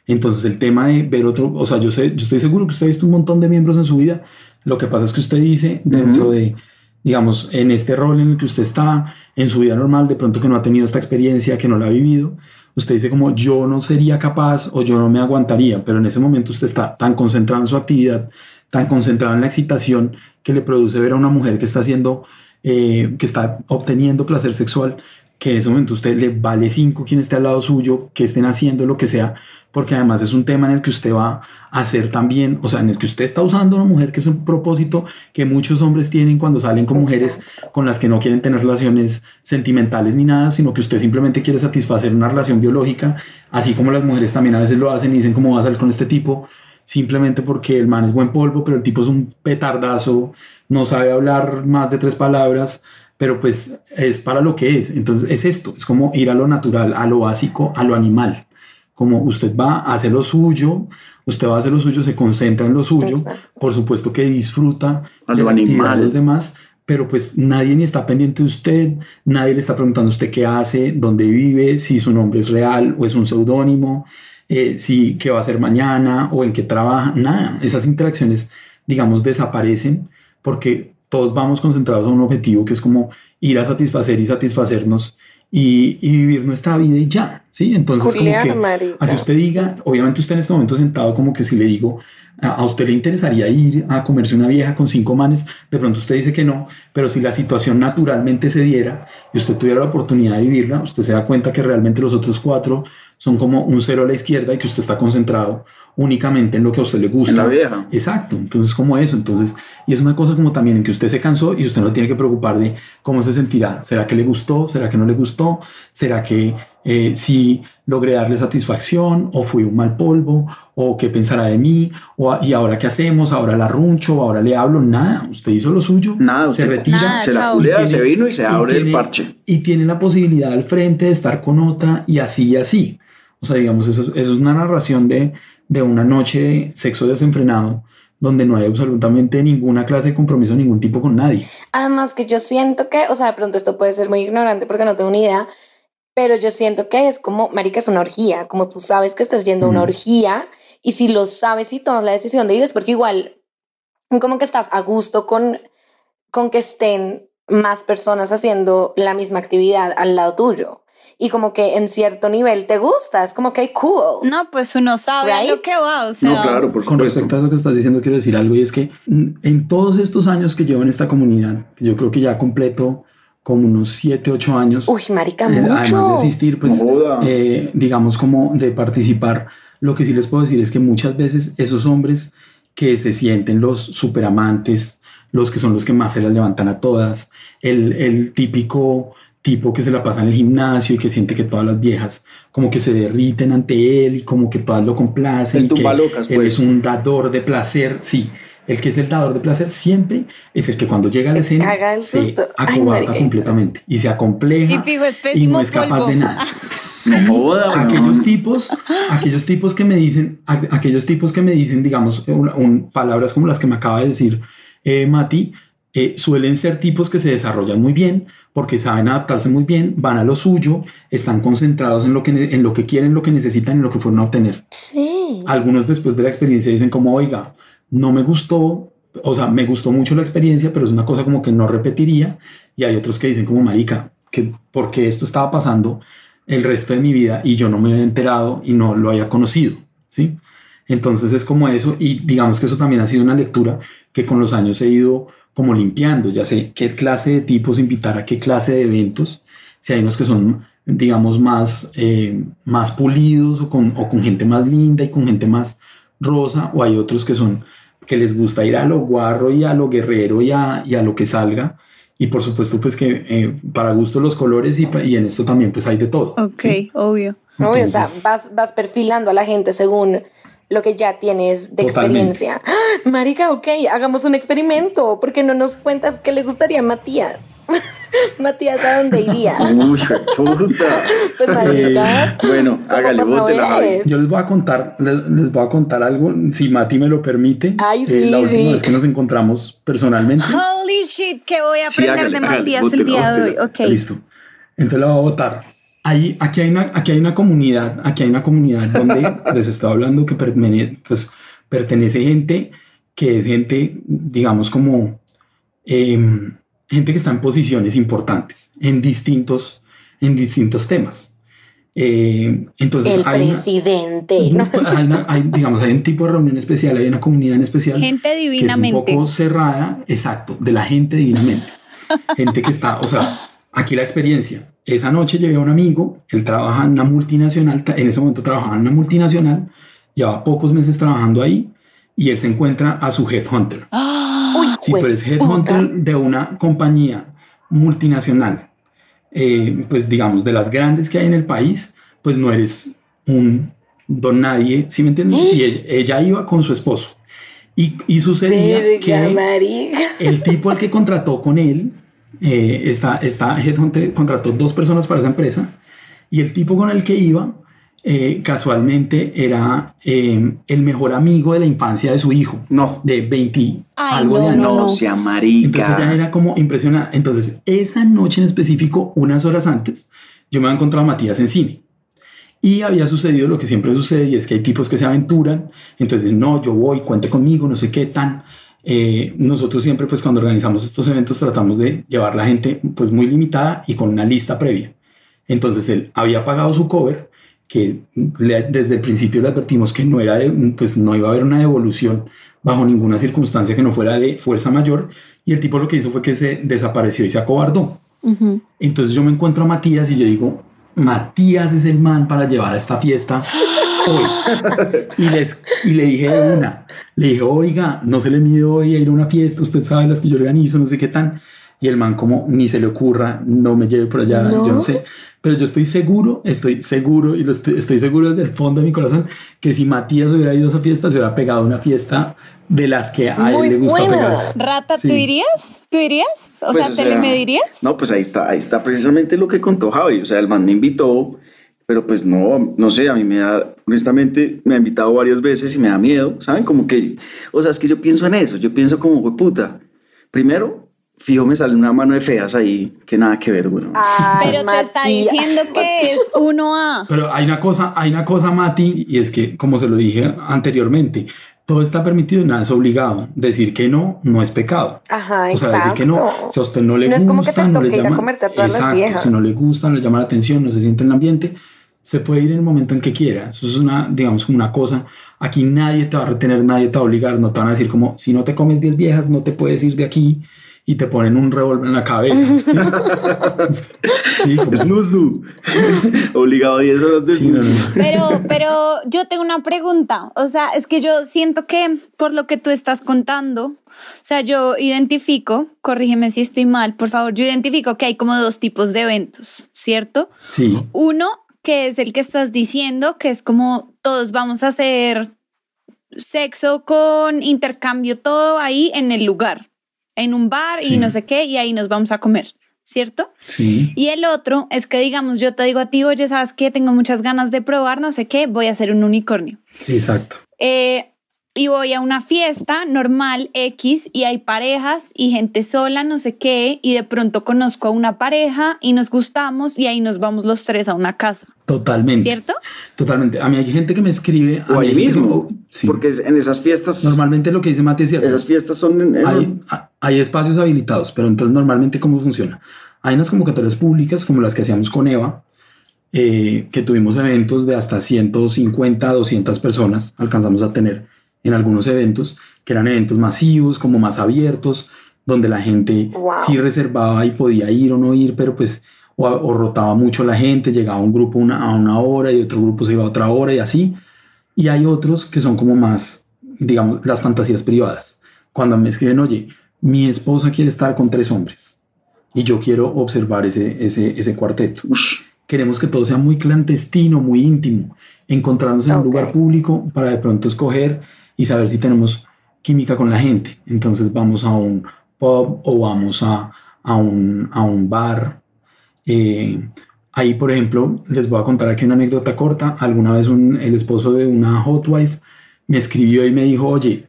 Entonces el tema de ver otro, o sea, yo sé, yo estoy seguro que usted ha visto un montón de miembros en su vida. Lo que pasa es que usted dice dentro de, digamos, en este rol en el que usted está, en su vida normal, de pronto que no ha tenido esta experiencia, que no la ha vivido, usted dice como yo no sería capaz o yo no me aguantaría, pero en ese momento usted está tan concentrado en su actividad, tan concentrado en la excitación que le produce ver a una mujer que está haciendo, eh, que está obteniendo placer sexual, que en ese momento usted le vale cinco quien esté al lado suyo, que estén haciendo lo que sea, porque además es un tema en el que usted va a hacer también, o sea, en el que usted está usando a una mujer, que es un propósito que muchos hombres tienen cuando salen con mujeres con las que no quieren tener relaciones sentimentales ni nada, sino que usted simplemente quiere satisfacer una relación biológica, así como las mujeres también a veces lo hacen y dicen cómo va a salir con este tipo, simplemente porque el man es buen polvo, pero el tipo es un petardazo, no sabe hablar más de tres palabras, pero pues es para lo que es. Entonces es esto, es como ir a lo natural, a lo básico, a lo animal. Como usted va a hacer lo suyo, usted va a hacer lo suyo, se concentra en lo suyo, Exacto. por supuesto que disfruta A de lo animal. de los demás, pero pues nadie ni está pendiente de usted, nadie le está preguntando a usted qué hace, dónde vive, si su nombre es real o es un seudónimo, eh, si qué va a hacer mañana o en qué trabaja, nada. Esas interacciones, digamos, desaparecen porque todos vamos concentrados a un objetivo que es como ir a satisfacer y satisfacernos y, y vivir nuestra vida y ya, ¿sí? Entonces, Julián, como que marica. así usted diga, obviamente usted en este momento sentado como que si le digo, a a usted le interesaría ir a comerse una vieja con cinco manes, de pronto usted dice que no, pero si la situación naturalmente se diera y usted tuviera la oportunidad de vivirla, usted se da cuenta que realmente los otros cuatro son como un cero a la izquierda y que usted está concentrado únicamente en lo que a usted le gusta. En la vieja. Exacto, entonces como eso, entonces, y es una cosa como también en que usted se cansó y usted no tiene que preocupar de cómo se sentirá, será que le gustó, será que no le gustó, será que eh, si logré darle satisfacción o fui un mal polvo o qué pensará de mí o y ahora qué hacemos, ahora la runcho, ahora le hablo, nada, usted hizo lo suyo, Nada, se usted retira, Nada, se la culea, Y se tiene- vino y se y abre el tiene- parche. y tiene la posibilidad al frente de estar con otra y así y así. O sea, digamos, eso, es- eso es una narración de, de una noche de sexo desenfrenado, donde no hay absolutamente ninguna clase de compromiso, ningún tipo con nadie. Además que yo siento que, o sea, de pronto esto puede ser muy ignorante porque no tengo ni idea, pero yo siento que es como, marica, es una orgía, como tú sabes que estás yendo a una orgía y si lo sabes y tomas la decisión de ir es porque igual como que estás a gusto con, con que estén más personas haciendo la misma actividad al lado tuyo y como que en cierto nivel te gusta, es como que cool. No, pues uno sabe a lo que va, o sea. No, claro, por Con respecto a eso que estás diciendo, quiero decir algo y es que en todos estos años que llevo en esta comunidad, yo creo que ya completo como unos 7, 8 años, Uy, marica, eh, además de asistir, pues eh, digamos como de participar, lo que sí les puedo decir es que muchas veces esos hombres que se sienten los superamantes, los que son los que más se las levantan a todas, el, el típico tipo que se la pasa en el gimnasio y que siente que todas las viejas como que se derriten ante él y como que todas lo complacen El y que él pues. es un dador de placer, sí. El que es el dador de placer siempre es el que cuando llega a la Se escena se. Ay, acobarda completamente y se acompleja Y fijo, es y no es capaz polvo. de nada. No joda, <laughs> aquellos tipos, aquellos tipos que me dicen, aquellos tipos que me dicen, digamos, un- un- palabras como las que me acaba de decir eh, Mati, eh, suelen ser tipos que se desarrollan muy bien porque saben adaptarse muy bien, van a lo suyo, están concentrados en lo que, en lo que quieren, lo que necesitan, en lo que fueron a obtener. Sí. Algunos después de la experiencia dicen como, oiga, no me gustó, o sea, me gustó mucho la experiencia, pero es una cosa como que no repetiría. Y hay otros que dicen como, marica, que porque esto estaba pasando el resto de mi vida y yo no me había enterado y no lo había conocido, ¿sí? Entonces es como eso y digamos que eso también ha sido una lectura que con los años he ido como limpiando, ya sé qué clase de tipos invitar a qué clase de eventos, si hay unos que son digamos más, eh, más pulidos o con, o con gente más linda y con gente más rosa o hay otros que son que les gusta ir a lo guarro y a lo guerrero y a, y a lo que salga y por supuesto pues que eh, para gusto los colores y, y en esto también pues hay de todo. Ok, ¿sí? obvio. Obvio, o sea, Entonces- vas, vas perfilando a la gente según lo que ya tienes de Totalmente. experiencia. ¡Ah! Marica, ok, hagamos un experimento. ¿Por qué no nos cuentas qué le gustaría a Matías? <laughs> Matías, ¿a dónde iría? <laughs> Uy, puta. Pues, marica, Bueno, ¿cómo hágale, vas a bótela, Javi. ver? Yo les voy a contar, les, les voy a contar algo, si Mati me lo permite. Ay, eh, la última sí. vez que nos encontramos personalmente. Holy shit, que voy a Sí, aprender hágale, de hágale, Matías el día de hoy. Ok. Listo. Entonces la voy a votar. Ahí, aquí, hay una, aquí hay una comunidad, aquí hay una comunidad donde <laughs> les estoy hablando que pertene- pues, pertenece gente que es gente, digamos, como em, gente que está en posiciones importantes en distintos, en distintos temas. Eh, entonces El hay presidente. ¿no? hay una- hay, digamos, hay un tipo de reunión especial, hay una comunidad en especial Gente que es un divinamente. poco cerrada, exacto, de la gente divinamente. gente que está, o sea, aquí la experiencia. Esa noche llevé a un amigo, él trabaja en una multinacional, en ese momento trabajaba en una multinacional, lleva pocos meses trabajando ahí y él se encuentra a su headhunter. <gasps> Si tú eres headhunter de una compañía multinacional, eh, pues digamos, de las grandes que hay en el país, pues no eres un don nadie, ¿sí me entiendes? Y ella, ella iba con su esposo. Y, y Verga, que el tipo al que contrató con él, eh, esta, esta headhunter contrató dos personas para esa empresa, y el tipo con el que iba, eh, casualmente era eh, el mejor amigo de la infancia de su hijo, No, de 20 Ay, algo de no, años. no, sea Entonces ya marica. era como impresionante. Entonces, esa noche en específico, unas horas antes, yo me había encontrado a Matías en cine. Y había sucedido lo que siempre sucede, y es que hay tipos que se aventuran, entonces, no, yo voy, cuente conmigo, no sé qué tan. Eh, nosotros siempre, pues cuando organizamos estos eventos, tratamos de llevar la gente, pues muy limitada y con una lista previa. Entonces, él había pagado su cover, que le- desde el principio le advertimos que no era de, pues no iba a haber una devolución bajo ninguna circunstancia que no fuera de fuerza mayor, y el tipo lo que hizo fue que se desapareció y se acobardó. Ujú. Entonces yo me encuentro a Matías y yo digo, Matías es el man para llevar a esta fiesta <laughs> hoy. Y, les, y le dije de una, le dije, oiga, no se le mide hoy a ir a una fiesta, usted sabe las que yo organizo, no sé qué tan. Y el man como, ni se le ocurra, no me lleve por allá, ¿No? yo no sé. Pero yo estoy seguro, estoy seguro, y lo estoy, estoy seguro desde el fondo de mi corazón, que si Matías hubiera ido a esa fiesta, se hubiera pegado una fiesta de las que a Muy él le gusta buena. pegarse. Rata, ¿tú Sí. irías? ¿Tú irías? O Pues, sea, o ¿te sea, le medirías? No, pues ahí está, ahí está precisamente lo que contó Javi. O sea, el man me invitó, pero pues no, no sé, a mí me da, honestamente, me ha invitado varias veces y me da miedo, ¿saben? Como que, o sea, es que yo pienso en eso, yo pienso como, "Jue puta, primero, fijo, me sale una mano de feas ahí, que nada que ver, bueno. Ay, Pero te está diciendo que es 1A. Pero hay una cosa, hay una cosa, Mati, y es que, como se lo dije anteriormente, todo está permitido y nada es obligado. Decir que no, no es pecado. Ajá, O sea, decir que no, exacto. si a usted no le No es gusta, como que te no le toque ir a llama, comerte a todas las exacto, viejas. si no le gusta, no le llama la atención, no se siente en el ambiente, se puede ir en el momento en que quiera. Eso es una, digamos, como una cosa. Aquí nadie te va a retener, nadie te va a obligar, no te van a decir como, si no te comes 10 viejas, no te puedes ir de aquí y te ponen un revólver en la cabeza. ¿sí? <laughs> Sí, como- do. <laughs> Obligado a 10 horas de sí, no, no. Pero, pero yo tengo una pregunta. O sea, es que yo siento que por lo que tú estás contando, o sea, yo identifico, corrígeme si estoy mal, por favor, yo identifico que hay como dos tipos de eventos, ¿cierto? Sí, Uno, que es el que estás diciendo, que es como todos vamos a hacer sexo con intercambio, todo ahí en el lugar, en un bar Sí. y no sé qué, y ahí nos vamos a comer, ¿cierto? sí. Y el otro es que, digamos, yo te digo a ti, oye, ¿sabes qué? Tengo muchas ganas de probar, no sé qué, voy a hacer un unicornio. Exacto. Eh, y voy a una fiesta normal X y hay parejas y gente sola, no sé qué, y de pronto conozco a una pareja y nos gustamos y ahí nos vamos los tres a una casa, Totalmente. ¿cierto? Totalmente. A mí hay gente que me escribe. a O mí ahí que mismo. me- sí. Porque en esas fiestas, Normalmente lo que dice Mati es cierto. esas fiestas son en, en- hay, hay espacios habilitados, pero entonces normalmente cómo funciona. Hay unas convocatorias públicas como las que hacíamos con Eva, eh, que tuvimos eventos de hasta 150, 200 personas, alcanzamos a tener en algunos eventos, que eran eventos masivos, como más abiertos, donde la gente Wow. sí reservaba y podía ir o no ir, pero pues o, o rotaba mucho la gente, llegaba un grupo una, a una hora y otro grupo se iba a otra hora y así. Y hay otros que son como más, digamos, las fantasías privadas. Cuando me escriben, oye, mi esposa quiere estar con tres hombres y yo quiero observar ese, ese, ese cuarteto. Ush, Queremos que todo sea muy clandestino, muy íntimo, encontrarnos en Ok. un lugar público para de pronto escoger y saber si tenemos química con la gente. Entonces vamos a un pub o vamos a, a, un, a un bar. Eh, ahí, por ejemplo, les voy a contar aquí una anécdota corta. Alguna vez el esposo de una hot wife me escribió y me dijo, oye,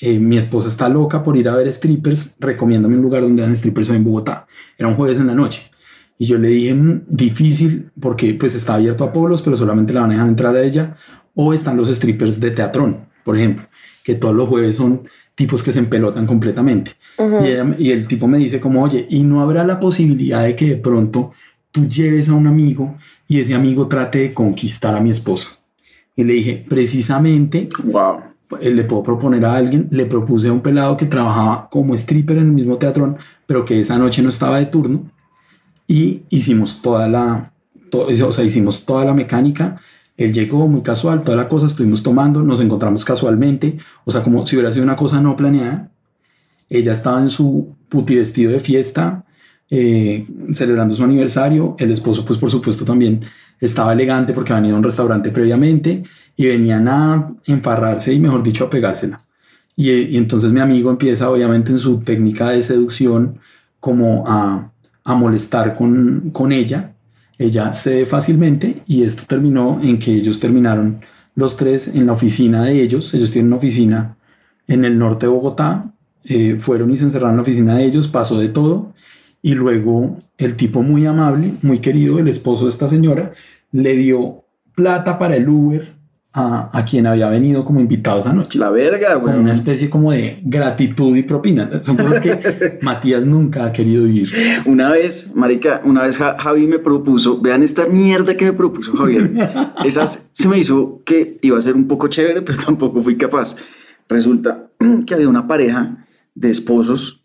eh, mi esposa está loca por ir a ver strippers, recomiéndame un lugar donde dan strippers en Bogotá. Era un jueves en la noche. Y yo le dije, "Mm, difícil, porque pues está abierto a polos, pero solamente la van a dejar entrar a ella. O están los strippers de teatrón, por ejemplo, que todos los jueves son tipos que se empelotan completamente. Y, ella- y el tipo me dice como, oye, ¿y no habrá la posibilidad de que de pronto tú lleves a un amigo y ese amigo trate de conquistar a mi esposa? Y le dije, precisamente wow. eh, le puedo proponer a alguien, le propuse a un pelado que trabajaba como stripper en el mismo teatrón, pero que esa noche no estaba de turno, y hicimos toda la, to- o sea, hicimos toda la mecánica, él llegó muy casual, toda la cosa, estuvimos tomando, nos encontramos casualmente, o sea, como si hubiera sido una cosa no planeada, ella estaba en su puti vestido de fiesta, eh, celebrando su aniversario, el esposo pues por supuesto también estaba elegante porque había ido a un restaurante previamente, y venían a emparrarse y mejor dicho a pegársela. Y, y entonces mi amigo empieza obviamente en su técnica de seducción como a, a molestar con, con ella. Ella cede fácilmente y esto terminó en que ellos terminaron los tres en la oficina de ellos. Ellos tienen una oficina en el norte de Bogotá. eh, fueron y se encerraron en la oficina de ellos, pasó de todo. Y luego el tipo muy amable, muy querido, el esposo de esta señora, le dio plata para el Uber a, a quien había venido como invitado esa noche. La verga, güey. una especie como de gratitud y propina. Son cosas que <laughs> Matías nunca ha querido vivir. Una vez, marica, una vez Ja- Javi me propuso, vean esta mierda que me propuso Javier. <laughs> Esas se me hizo que iba a ser un poco chévere, pero <laughs> tampoco fui capaz. Resulta <clears throat> que había una pareja de esposos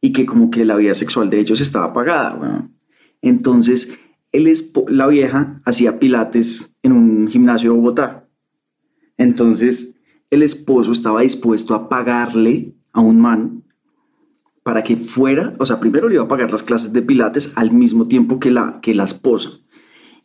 y que como que la vida sexual de ellos estaba apagada, weón. Entonces, el la vieja hacía pilates en un gimnasio de Bogotá. Entonces, el esposo estaba dispuesto a pagarle a un man para que fuera, o sea, primero le iba a pagar las clases de pilates al mismo tiempo que la, que la esposa.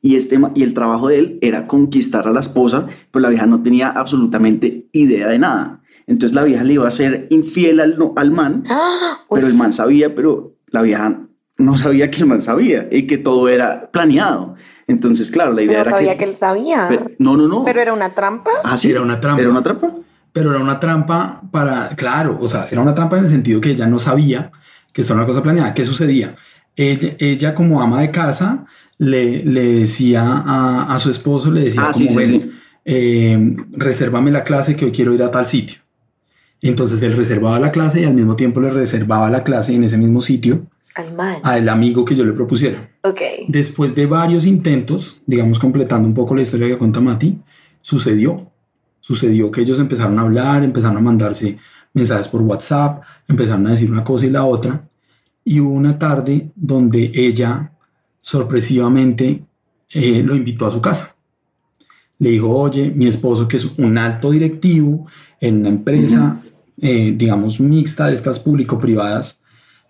Y, este, y el trabajo de él era conquistar a la esposa, pero la vieja no tenía absolutamente idea de nada. Entonces la vieja le iba a ser infiel al, al man, Ah, <gasps> pero el man sabía, pero la vieja no sabía que el man sabía y que todo era planeado. Entonces, claro, la idea No era sabía que él sabía. Pero- no, no, no. Pero era una trampa. Ah, sí, Era una trampa. Era una trampa. Pero era una trampa para, claro, o sea, era una trampa en el sentido que ella no sabía que esto era una cosa planeada. ¿Qué sucedía? Ella, ella como ama de casa le, le decía a, a su esposo, le decía Ah, como, sí, sí, "Ven, sí. eh, resérvame la clase que hoy quiero ir a tal sitio. Entonces él reservaba la clase y al mismo tiempo le reservaba la clase en ese mismo sitio Al mal. al amigo que yo le propusiera. Ok. Después de varios intentos, digamos completando un poco la historia que cuenta Mati, sucedió. Sucedió que ellos empezaron a hablar, empezaron a mandarse mensajes por WhatsApp, empezaron a decir una cosa y la otra. Y hubo una tarde donde ella sorpresivamente eh, lo invitó a su casa. Le dijo, oye, mi esposo que es un alto directivo en una empresa, eh, digamos, mixta de estas público-privadas,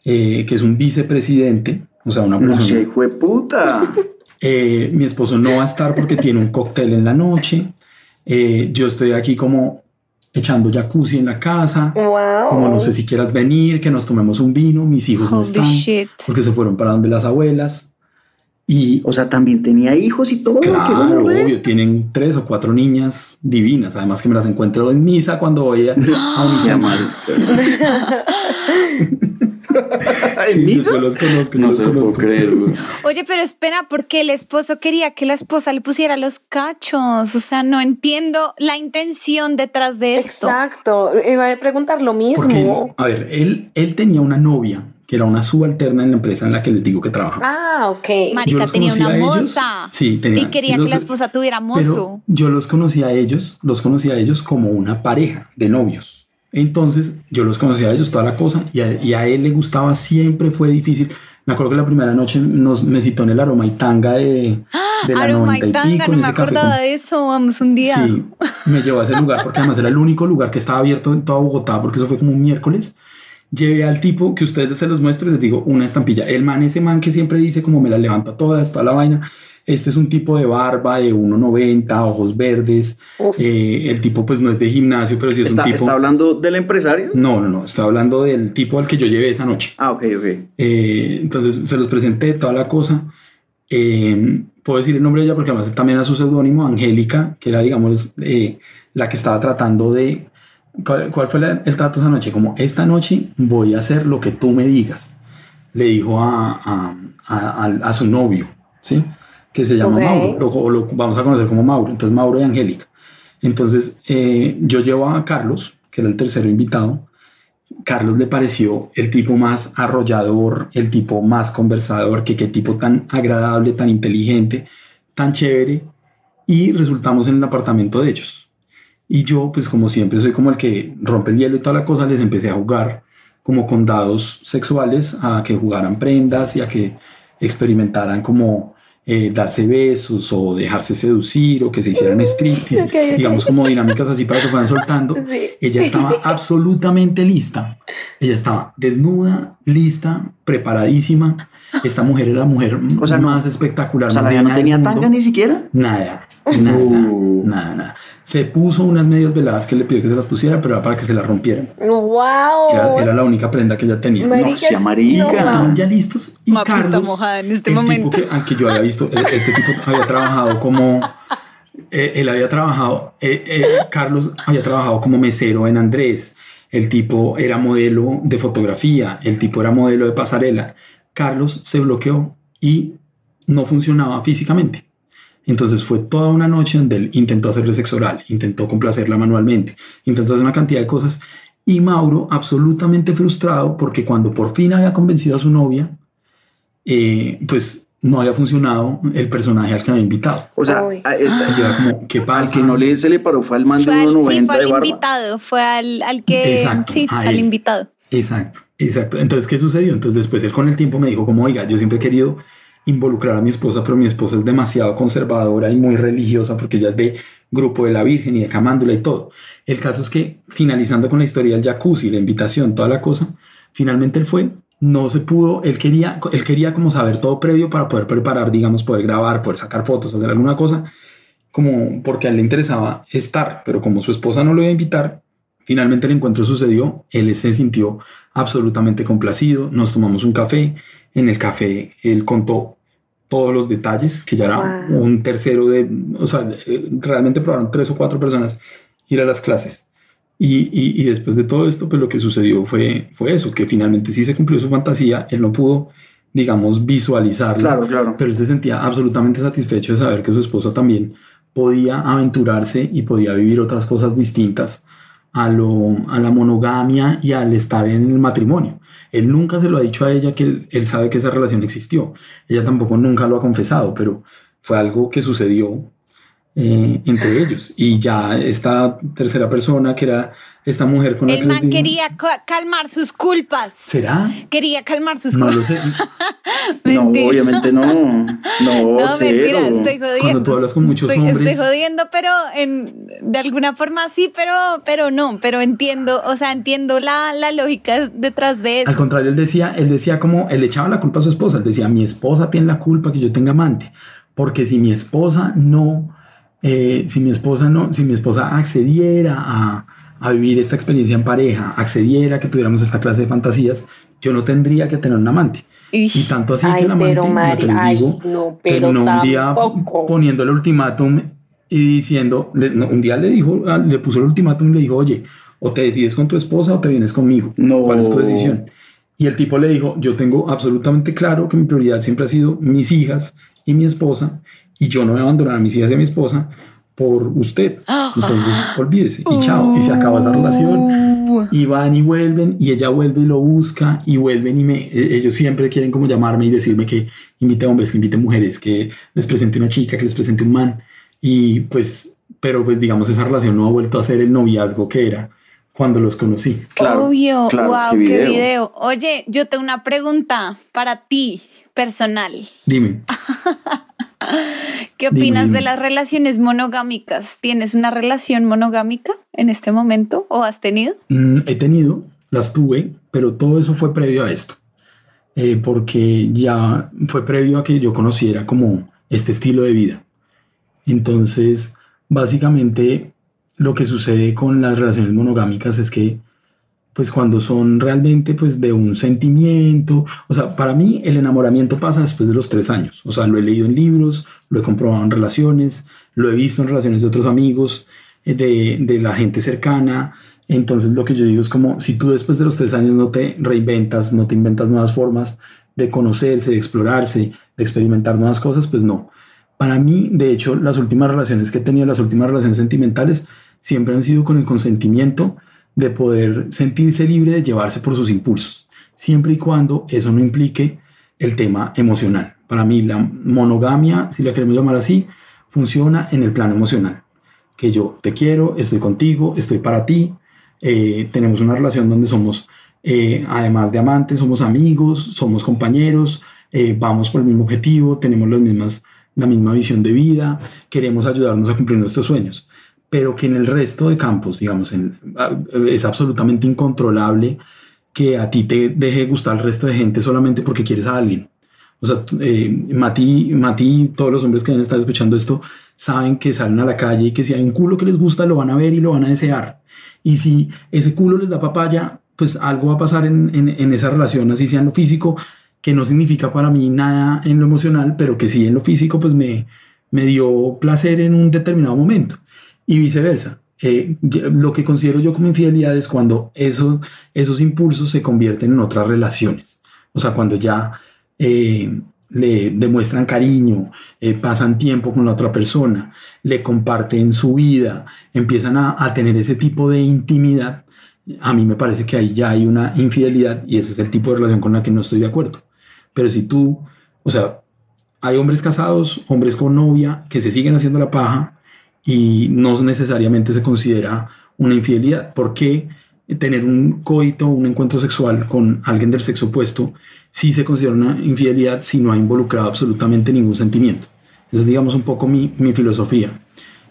eh, que es un vicepresidente, o sea, una No persona... sé, hijo de puta. <laughs> Eh, mi esposo no va a estar porque tiene un cóctel en la noche. Eh, yo estoy aquí como echando jacuzzi en la casa. Wow. Como no sé si quieras venir, que nos tomemos un vino. Mis hijos no Holy están shit. porque se fueron para donde las abuelas. Y O sea, también tenía hijos y todo. qué claro, gonorrea. obvio, tienen tres o cuatro niñas divinas. Además que me las encuentro en misa cuando voy a, a <gasps> mal. <laughs> <laughs> Sí, los conozco, yo No los se lo puedo conozco. creer. Oye, pero espera, porque el esposo quería que la esposa le pusiera los cachos. O sea, no entiendo la intención detrás de esto. Exacto. Iba a preguntar lo Porque, mismo. a ver, él, él tenía una novia que era una subalterna en la empresa en la que les digo que trabaja. Ah, ok. Marica tenía una moza. sí, tenía- y quería los- que la esposa tuviera mozo. Yo los conocí a ellos, los conocí a ellos como una pareja de novios. Entonces yo los conocí a ellos toda la cosa y a, y a él le gustaba siempre, fue difícil. Me acuerdo que la primera noche nos, me citó en el aroma y tanga de, de la Aroma 90 y tanga, pico no en me ese café acordaba con- de eso. Vamos un día. Sí, me llevó a ese lugar porque además era el único lugar que estaba abierto en toda Bogotá porque eso fue como un miércoles. Llevé al tipo que ustedes se los muestro y les digo una estampilla. El man, ese man que siempre dice como me la levanta todas, toda la vaina. Este es un tipo de barba de 1,90, ojos verdes. Eh, el tipo pues no es de gimnasio, pero sí es ¿Está, un tipo... ¿Está hablando del empresario? No, no, no, estoy hablando del tipo al que yo llevé esa noche. Ah, ok, ok. Eh, entonces se los presenté toda la cosa. Eh, puedo decir el nombre de ella porque además también a su seudónimo, Angélica, que era, digamos, eh, la que estaba tratando de. ¿Cuál, cuál fue la- el trato esa noche? Como esta noche voy a hacer lo que tú me digas. Le dijo a, a- a- a su novio, ¿sí? Que se llama. Mauro, lo, lo vamos a conocer como Mauro. Entonces, Mauro y Angélica. Entonces, eh, yo llevo a Carlos, que era el tercero invitado, Carlos le pareció el tipo más arrollador, el tipo más conversador, que qué tipo tan agradable, tan inteligente, tan chévere. Y resultamos en el apartamento de ellos. Y yo, pues como siempre, soy como el que rompe el hielo y toda la cosa, les empecé a jugar como con dados sexuales, a que jugaran prendas y a que experimentaran como eh, darse besos o dejarse seducir o que se hicieran striptease, <laughs> Ok, ok. digamos como dinámicas así para que fueran soltando. <laughs> Sí. Ella estaba absolutamente lista. Ella estaba desnuda, lista, preparadísima. Esta mujer era la mujer O sea, no- más espectacular. O sea, más la no tenía tanga ni siquiera. Nada, nada, Uh. nada, nada. Se puso unas medias veladas que le pidió que se las pusiera, pero era para que se las rompieran. Wow. Era, era la única prenda que ella tenía. Marica, No, marica. no, Estaban ya listos y Mapi está Carlos, mojada en este el momento. tipo que, al que yo había visto, e- este tipo había trabajado como, eh, él había trabajado, eh, eh, Carlos había trabajado como mesero en Andrés, el tipo era modelo de fotografía, el tipo era modelo de pasarela. Carlos se bloqueó y no funcionaba físicamente. Entonces fue toda una noche donde él intentó hacerle sexo oral, intentó complacerla manualmente, intentó hacer una cantidad de cosas. Y Mauro, absolutamente frustrado, porque cuando por fin había convencido a su novia, eh, pues no había funcionado el personaje al que había invitado. O sea, esta- Y yo era como, ¿qué al pasa? que no le, se le paró fue al man de Fue al, sí, 1,90 fue de al barba. invitado, fue al, al que, Exacto, sí, al él. invitado. Exacto, exacto. Entonces, ¿qué sucedió? Entonces, después él con el tiempo me dijo como, oiga, yo siempre he querido involucrar a mi esposa, pero mi esposa es demasiado conservadora y muy religiosa porque ella es de grupo de la Virgen y de Camándula y todo. El caso es que, finalizando con la historia del jacuzzi, la invitación, toda la cosa, finalmente él fue, no se pudo, él quería, él quería como saber todo previo para poder preparar, digamos, poder grabar, poder sacar fotos, hacer alguna cosa, como porque a él le interesaba estar, pero como su esposa no lo iba a invitar, Finalmente el encuentro sucedió, él se sintió absolutamente complacido, nos tomamos un café, en el café él contó todos los detalles, que ya era un tercero de, o sea, realmente probaron tres o cuatro personas ir a las clases. Y, y, después de todo esto, pues lo que sucedió fue, fue eso, que finalmente sí se cumplió su fantasía, él no pudo, digamos, visualizarlo, claro, claro. pero él se sentía absolutamente satisfecho de saber que su esposa también podía aventurarse y podía vivir otras cosas distintas a, lo, a la monogamia y al estar en el matrimonio. Él nunca se lo ha dicho a ella que él, sabe que esa relación existió. Ella tampoco nunca lo ha confesado, pero fue algo que sucedió eh, entre ellos. Y ya esta tercera persona, que era esta mujer con la El man quería calmar sus culpas. ¿Será? Quería calmar sus culpas. No lo sé. <laughs> no, obviamente no. No, <laughs> no mentira, estoy jodiendo. Cuando tú hablas con muchos estoy, hombres. Estoy jodiendo, pero en, de alguna forma sí, pero, pero no. Pero entiendo, o sea, entiendo la, la lógica detrás de eso. Al contrario, él decía, él decía como, él echaba la culpa a su esposa. Él decía, mi esposa tiene la culpa que yo tenga amante. Porque si mi esposa no eh, si mi esposa no, si mi esposa accediera a, a, vivir esta experiencia en pareja, accediera a que tuviéramos esta clase de fantasías, yo no tendría que tener un amante. y tanto así que el amante, pero Mari, digo, no, pero un día poniéndole ultimátum y diciendo, un día le dijo, ah, le puso el ultimátum y le dijo, oye, o te decides con tu esposa o te vienes conmigo. No. ¿Cuál es tu decisión? Y el tipo le dijo, yo tengo absolutamente claro que mi prioridad siempre ha sido mis hijas y mi esposa y yo no voy a abandonar a mis hijas y a mi esposa por usted. Entonces, olvídese y chao. Y se acaba esa relación. Y van y vuelven y ella vuelve y lo busca y vuelven y me, e, ellos siempre quieren como llamarme y decirme que invite hombres, que invite mujeres, que les presente una chica, que les presente un man. Y pues, pero pues digamos, esa relación no ha vuelto a ser el noviazgo que era cuando los conocí. Claro, Obvio, wow, qué video. Oye, yo tengo una pregunta para ti, personal. Dime. <laughs> ¿Qué opinas de las relaciones monogámicas? ¿Tienes una relación monogámica en este momento o has tenido? Mm, he tenido, las tuve, pero todo eso fue previo a esto. Eh, porque ya fue previo a que yo conociera como este estilo de vida. Entonces, básicamente, lo que sucede con las relaciones monogámicas es que pues cuando son realmente pues de un sentimiento, o sea, para mí el enamoramiento pasa después de los tres años, o sea, lo he leído en libros, lo he comprobado en relaciones, lo he visto en relaciones de otros amigos, eh, de, de la gente cercana, entonces lo que yo digo es como si tú después de los tres años no te reinventas, no te inventas nuevas formas de conocerse, de explorarse, de experimentar nuevas cosas, pues no. Para mí, de hecho, las últimas relaciones que he tenido, las últimas relaciones sentimentales, siempre han sido con el consentimiento, de poder sentirse libre de llevarse por sus impulsos, siempre y cuando eso no implique el tema emocional. Para mí la monogamia, si la queremos llamar así, funciona en el plano emocional. Que yo te quiero, estoy contigo, estoy para ti, eh, tenemos una relación donde somos, eh, además de amantes, somos amigos, somos compañeros, eh, vamos por el mismo objetivo, tenemos las mismas, la misma visión de vida, queremos ayudarnos a cumplir nuestros sueños pero que en el resto de campos, digamos, es absolutamente incontrolable que a ti te deje gustar el resto de gente solamente porque quieres a alguien. O sea, eh, Mati, Mati, todos los hombres que han estado escuchando esto saben que salen a la calle y que si hay un culo que les gusta lo van a ver y lo van a desear. Y si ese culo les da papaya, pues algo va a pasar en, en esa relación, así sea en lo físico, que no significa para mí nada en lo emocional, pero que sí en lo físico, pues me, me dio placer en un determinado momento y viceversa. Eh, lo que considero yo como infidelidad es cuando esos, esos impulsos se convierten en otras relaciones. O sea, cuando ya eh, le demuestran cariño, eh, pasan tiempo con la otra persona, le comparten su vida, empiezan a, a, tener ese tipo de intimidad, a mí me parece que ahí ya hay una infidelidad y ese es el tipo de relación con la que no estoy de acuerdo. Pero si tú, o sea, hay hombres casados, hombres con novia que se siguen haciendo la paja y no necesariamente se considera una infidelidad. ¿Por qué tener un coito, un encuentro sexual con alguien del sexo opuesto, sí se considera una infidelidad si no ha involucrado absolutamente ningún sentimiento? Esa es, digamos, un poco mi, mi filosofía.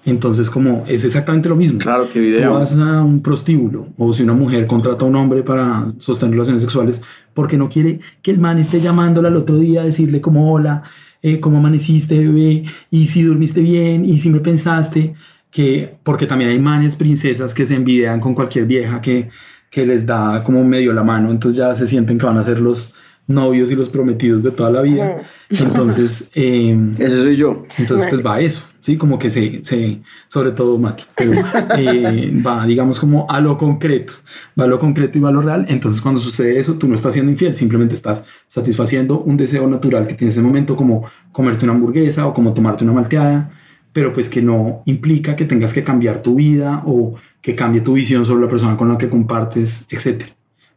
Entonces, como es exactamente lo mismo. Claro, que video. Tú vas a un prostíbulo o si una mujer contrata a un hombre para sostener relaciones sexuales porque no quiere que el man esté llamándola al otro día a decirle como hola, eh, cómo amaneciste, bebé, y si dormiste bien, y si me pensaste, que, porque también hay manes, princesas que se envidian con cualquier vieja que, que les da como medio la mano, entonces ya se sienten que van a ser los novios y los prometidos de toda la vida. Entonces, <laughs> eh, ese soy yo. Entonces, pues va eso, ¿sí? Como que se, se sobre todo Mati, pero eh, va, digamos, como a lo concreto, va a lo concreto y va a lo real. Entonces, cuando sucede eso, tú no estás siendo infiel, simplemente estás satisfaciendo un deseo natural que tienes en ese momento, como comerte una hamburguesa o como tomarte una malteada, pero pues que no implica que tengas que cambiar tu vida o que cambie tu visión sobre la persona con la que compartes, etc.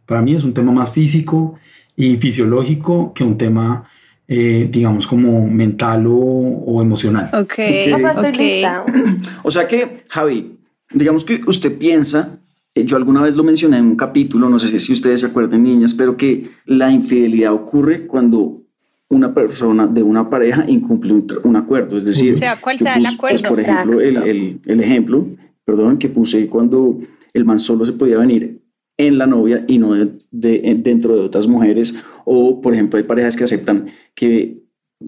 Para mí es un tema más físico y fisiológico que un tema, eh, digamos, como mental o, o emocional. Ok. O sea, estoy Ok. lista. <clears throat> O sea que, Javi, digamos que usted piensa, eh, yo alguna vez lo mencioné en un capítulo, no sé si- ustedes se acuerdan, niñas, pero que la infidelidad ocurre cuando una persona de una pareja incumple un, acuerdo, es decir, Sea cual yo sea el acuerdo. por ejemplo, el- el ejemplo, perdón, que puse cuando el man solo se podía venir en la novia y no de- de- en- dentro de otras mujeres, o por ejemplo hay parejas que aceptan que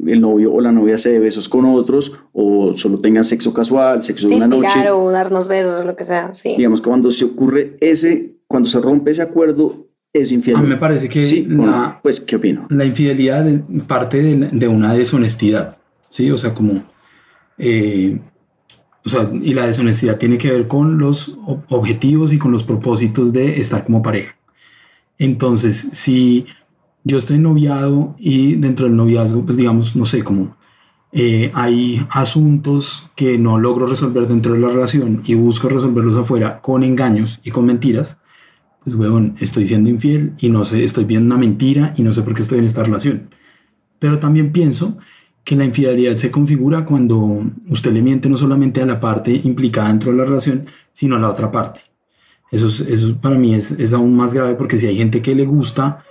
el novio o la novia se dé besos con otros o solo tengan sexo casual, sexo de Sin una noche. tirar o darnos besos o lo que sea. Sí. Digamos que cuando se ocurre ese, cuando se rompe ese acuerdo, es infiel. A mí me parece que Sí, la, pues, ¿qué opino? la infidelidad parte de, de una deshonestidad, ¿sí? O sea, como... eh, o sea, y la deshonestidad tiene que ver con los ob- objetivos y con los propósitos de estar como pareja. Entonces, si yo estoy noviado y dentro del noviazgo, pues digamos, no sé, como eh, hay asuntos que no logro resolver dentro de la relación y busco resolverlos afuera con engaños y con mentiras, pues huevón, estoy siendo infiel y no sé, estoy viendo una mentira y no sé por qué estoy en esta relación. Pero también pienso que la infidelidad se configura cuando usted le miente no solamente a la parte implicada dentro de la relación, sino a la otra parte. Eso, es- eso para mí es, es aún más grave porque si hay gente que le gusta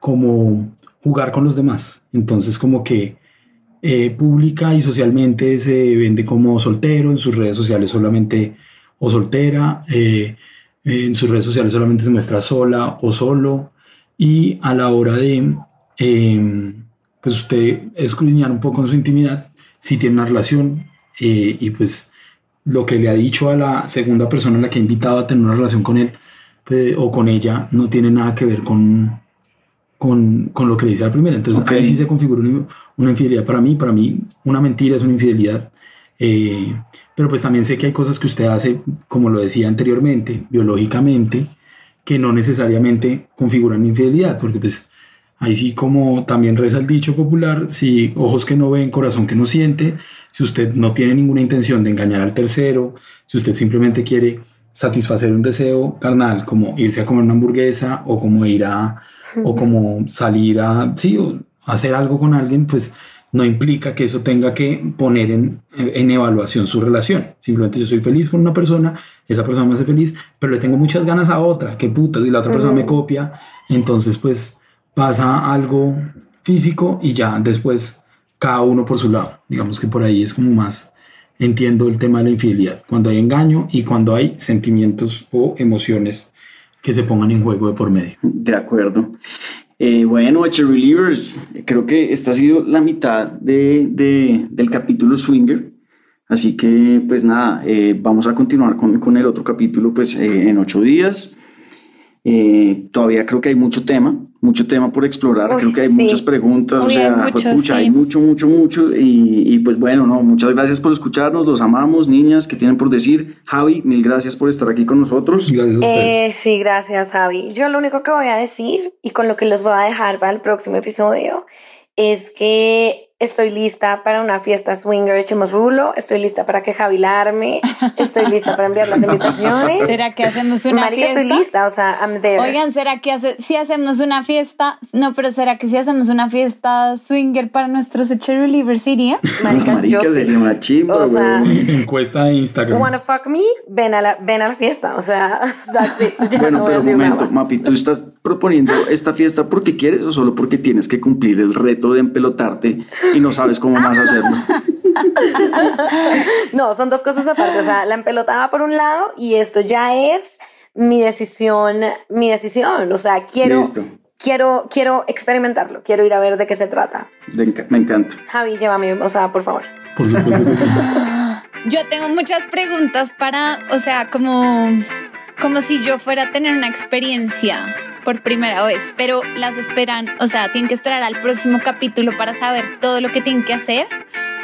como jugar con los demás, entonces como que eh, pública y socialmente se vende como soltero, en sus redes sociales solamente o soltera, eh, en sus redes sociales solamente se muestra sola o solo y a la hora de eh, pues usted escudriñar un poco en su intimidad si tiene una relación eh, y pues lo que le ha dicho a la segunda persona a la que ha invitado a tener una relación con él pues, o con ella no tiene nada que ver con, con, con lo que le dice a la primera. Entonces Ok. ahí sí se configura una, una infidelidad para mí. Para mí una mentira es una infidelidad. Eh, pero pues también sé que hay cosas que usted hace, como lo decía anteriormente, biológicamente, que no necesariamente configuran infidelidad, porque pues ahí sí como también reza el dicho popular, si ojos que no ven, corazón que no siente, si usted no tiene ninguna intención de engañar al tercero, si usted simplemente quiere satisfacer un deseo carnal, como irse a comer una hamburguesa o como ir a, o como salir a, sí, o hacer algo con alguien, pues no implica que eso tenga que poner en, en evaluación su relación. Simplemente yo soy feliz con una persona, esa persona me hace feliz, pero le tengo muchas ganas a otra, que puta, y la otra persona me copia, entonces pues pasa algo físico y ya después cada uno por su lado. Digamos que por ahí es como más entiendo el tema de la infidelidad, cuando hay engaño y cuando hay sentimientos o emociones que se pongan en juego de por medio. De acuerdo. Eh, bueno, Cherry Relievers, creo que esta ha sido la mitad de, de- del capítulo Swinger. Así que, pues nada, eh, vamos a continuar con, con el otro capítulo pues, eh, en ocho días. Eh, todavía creo que hay mucho tema, mucho tema por explorar. Uy, creo que hay sí. muchas preguntas. o hay sea, mucho, pues, pucha, sí. hay mucho, mucho, mucho. Y, y, pues bueno, no, muchas gracias por escucharnos. Los amamos, niñas, que tienen por decir. Javi, mil gracias por estar aquí con nosotros. Gracias a ustedes. Eh, sí, gracias, Javi. Yo lo único que voy a decir y con lo que los voy a dejar para el próximo episodio es que estoy lista para una fiesta swinger, echemos rulo, estoy lista para que Javi la arme, estoy lista para enviar las invitaciones. <laughs> ¿Será que hacemos una Marica, fiesta? estoy lista, o sea, I'm there. Oigan, ¿será que hace, si hacemos una fiesta? No, pero ¿será que si hacemos una fiesta swinger para nuestros Cherry Livers iría? Marica, Marica, yo sí. sería una chimba, O sea. Encuesta de Instagram. Wanna fuck me? Ven a la, ven a la fiesta, o sea, <laughs> that's it. Ya Bueno, no pero un momento. Mapi, ¿tú estás proponiendo esta fiesta porque quieres o solo porque tienes que cumplir el reto de empelotarte y no sabes cómo más hacerlo? <laughs> No, son dos cosas aparte. O sea, la empelotaba por un lado y esto ya es mi decisión, mi decisión. O sea, quiero, Listo. quiero, quiero experimentarlo. Quiero ir a ver de qué se trata. Me enca- me encanta. Javi, llévame, o sea, por favor. Por supuesto que sí. <laughs> Yo tengo muchas preguntas para, o sea, como, como si yo fuera a tener una experiencia por primera vez, pero las esperan, o sea, tienen que esperar al próximo capítulo para saber todo lo que tienen que hacer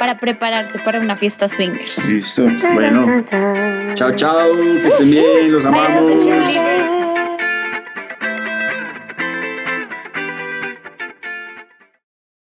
para prepararse para una fiesta swinger. Listo. Bueno. Chao, chao. Que estén bien. Los amamos. Besos,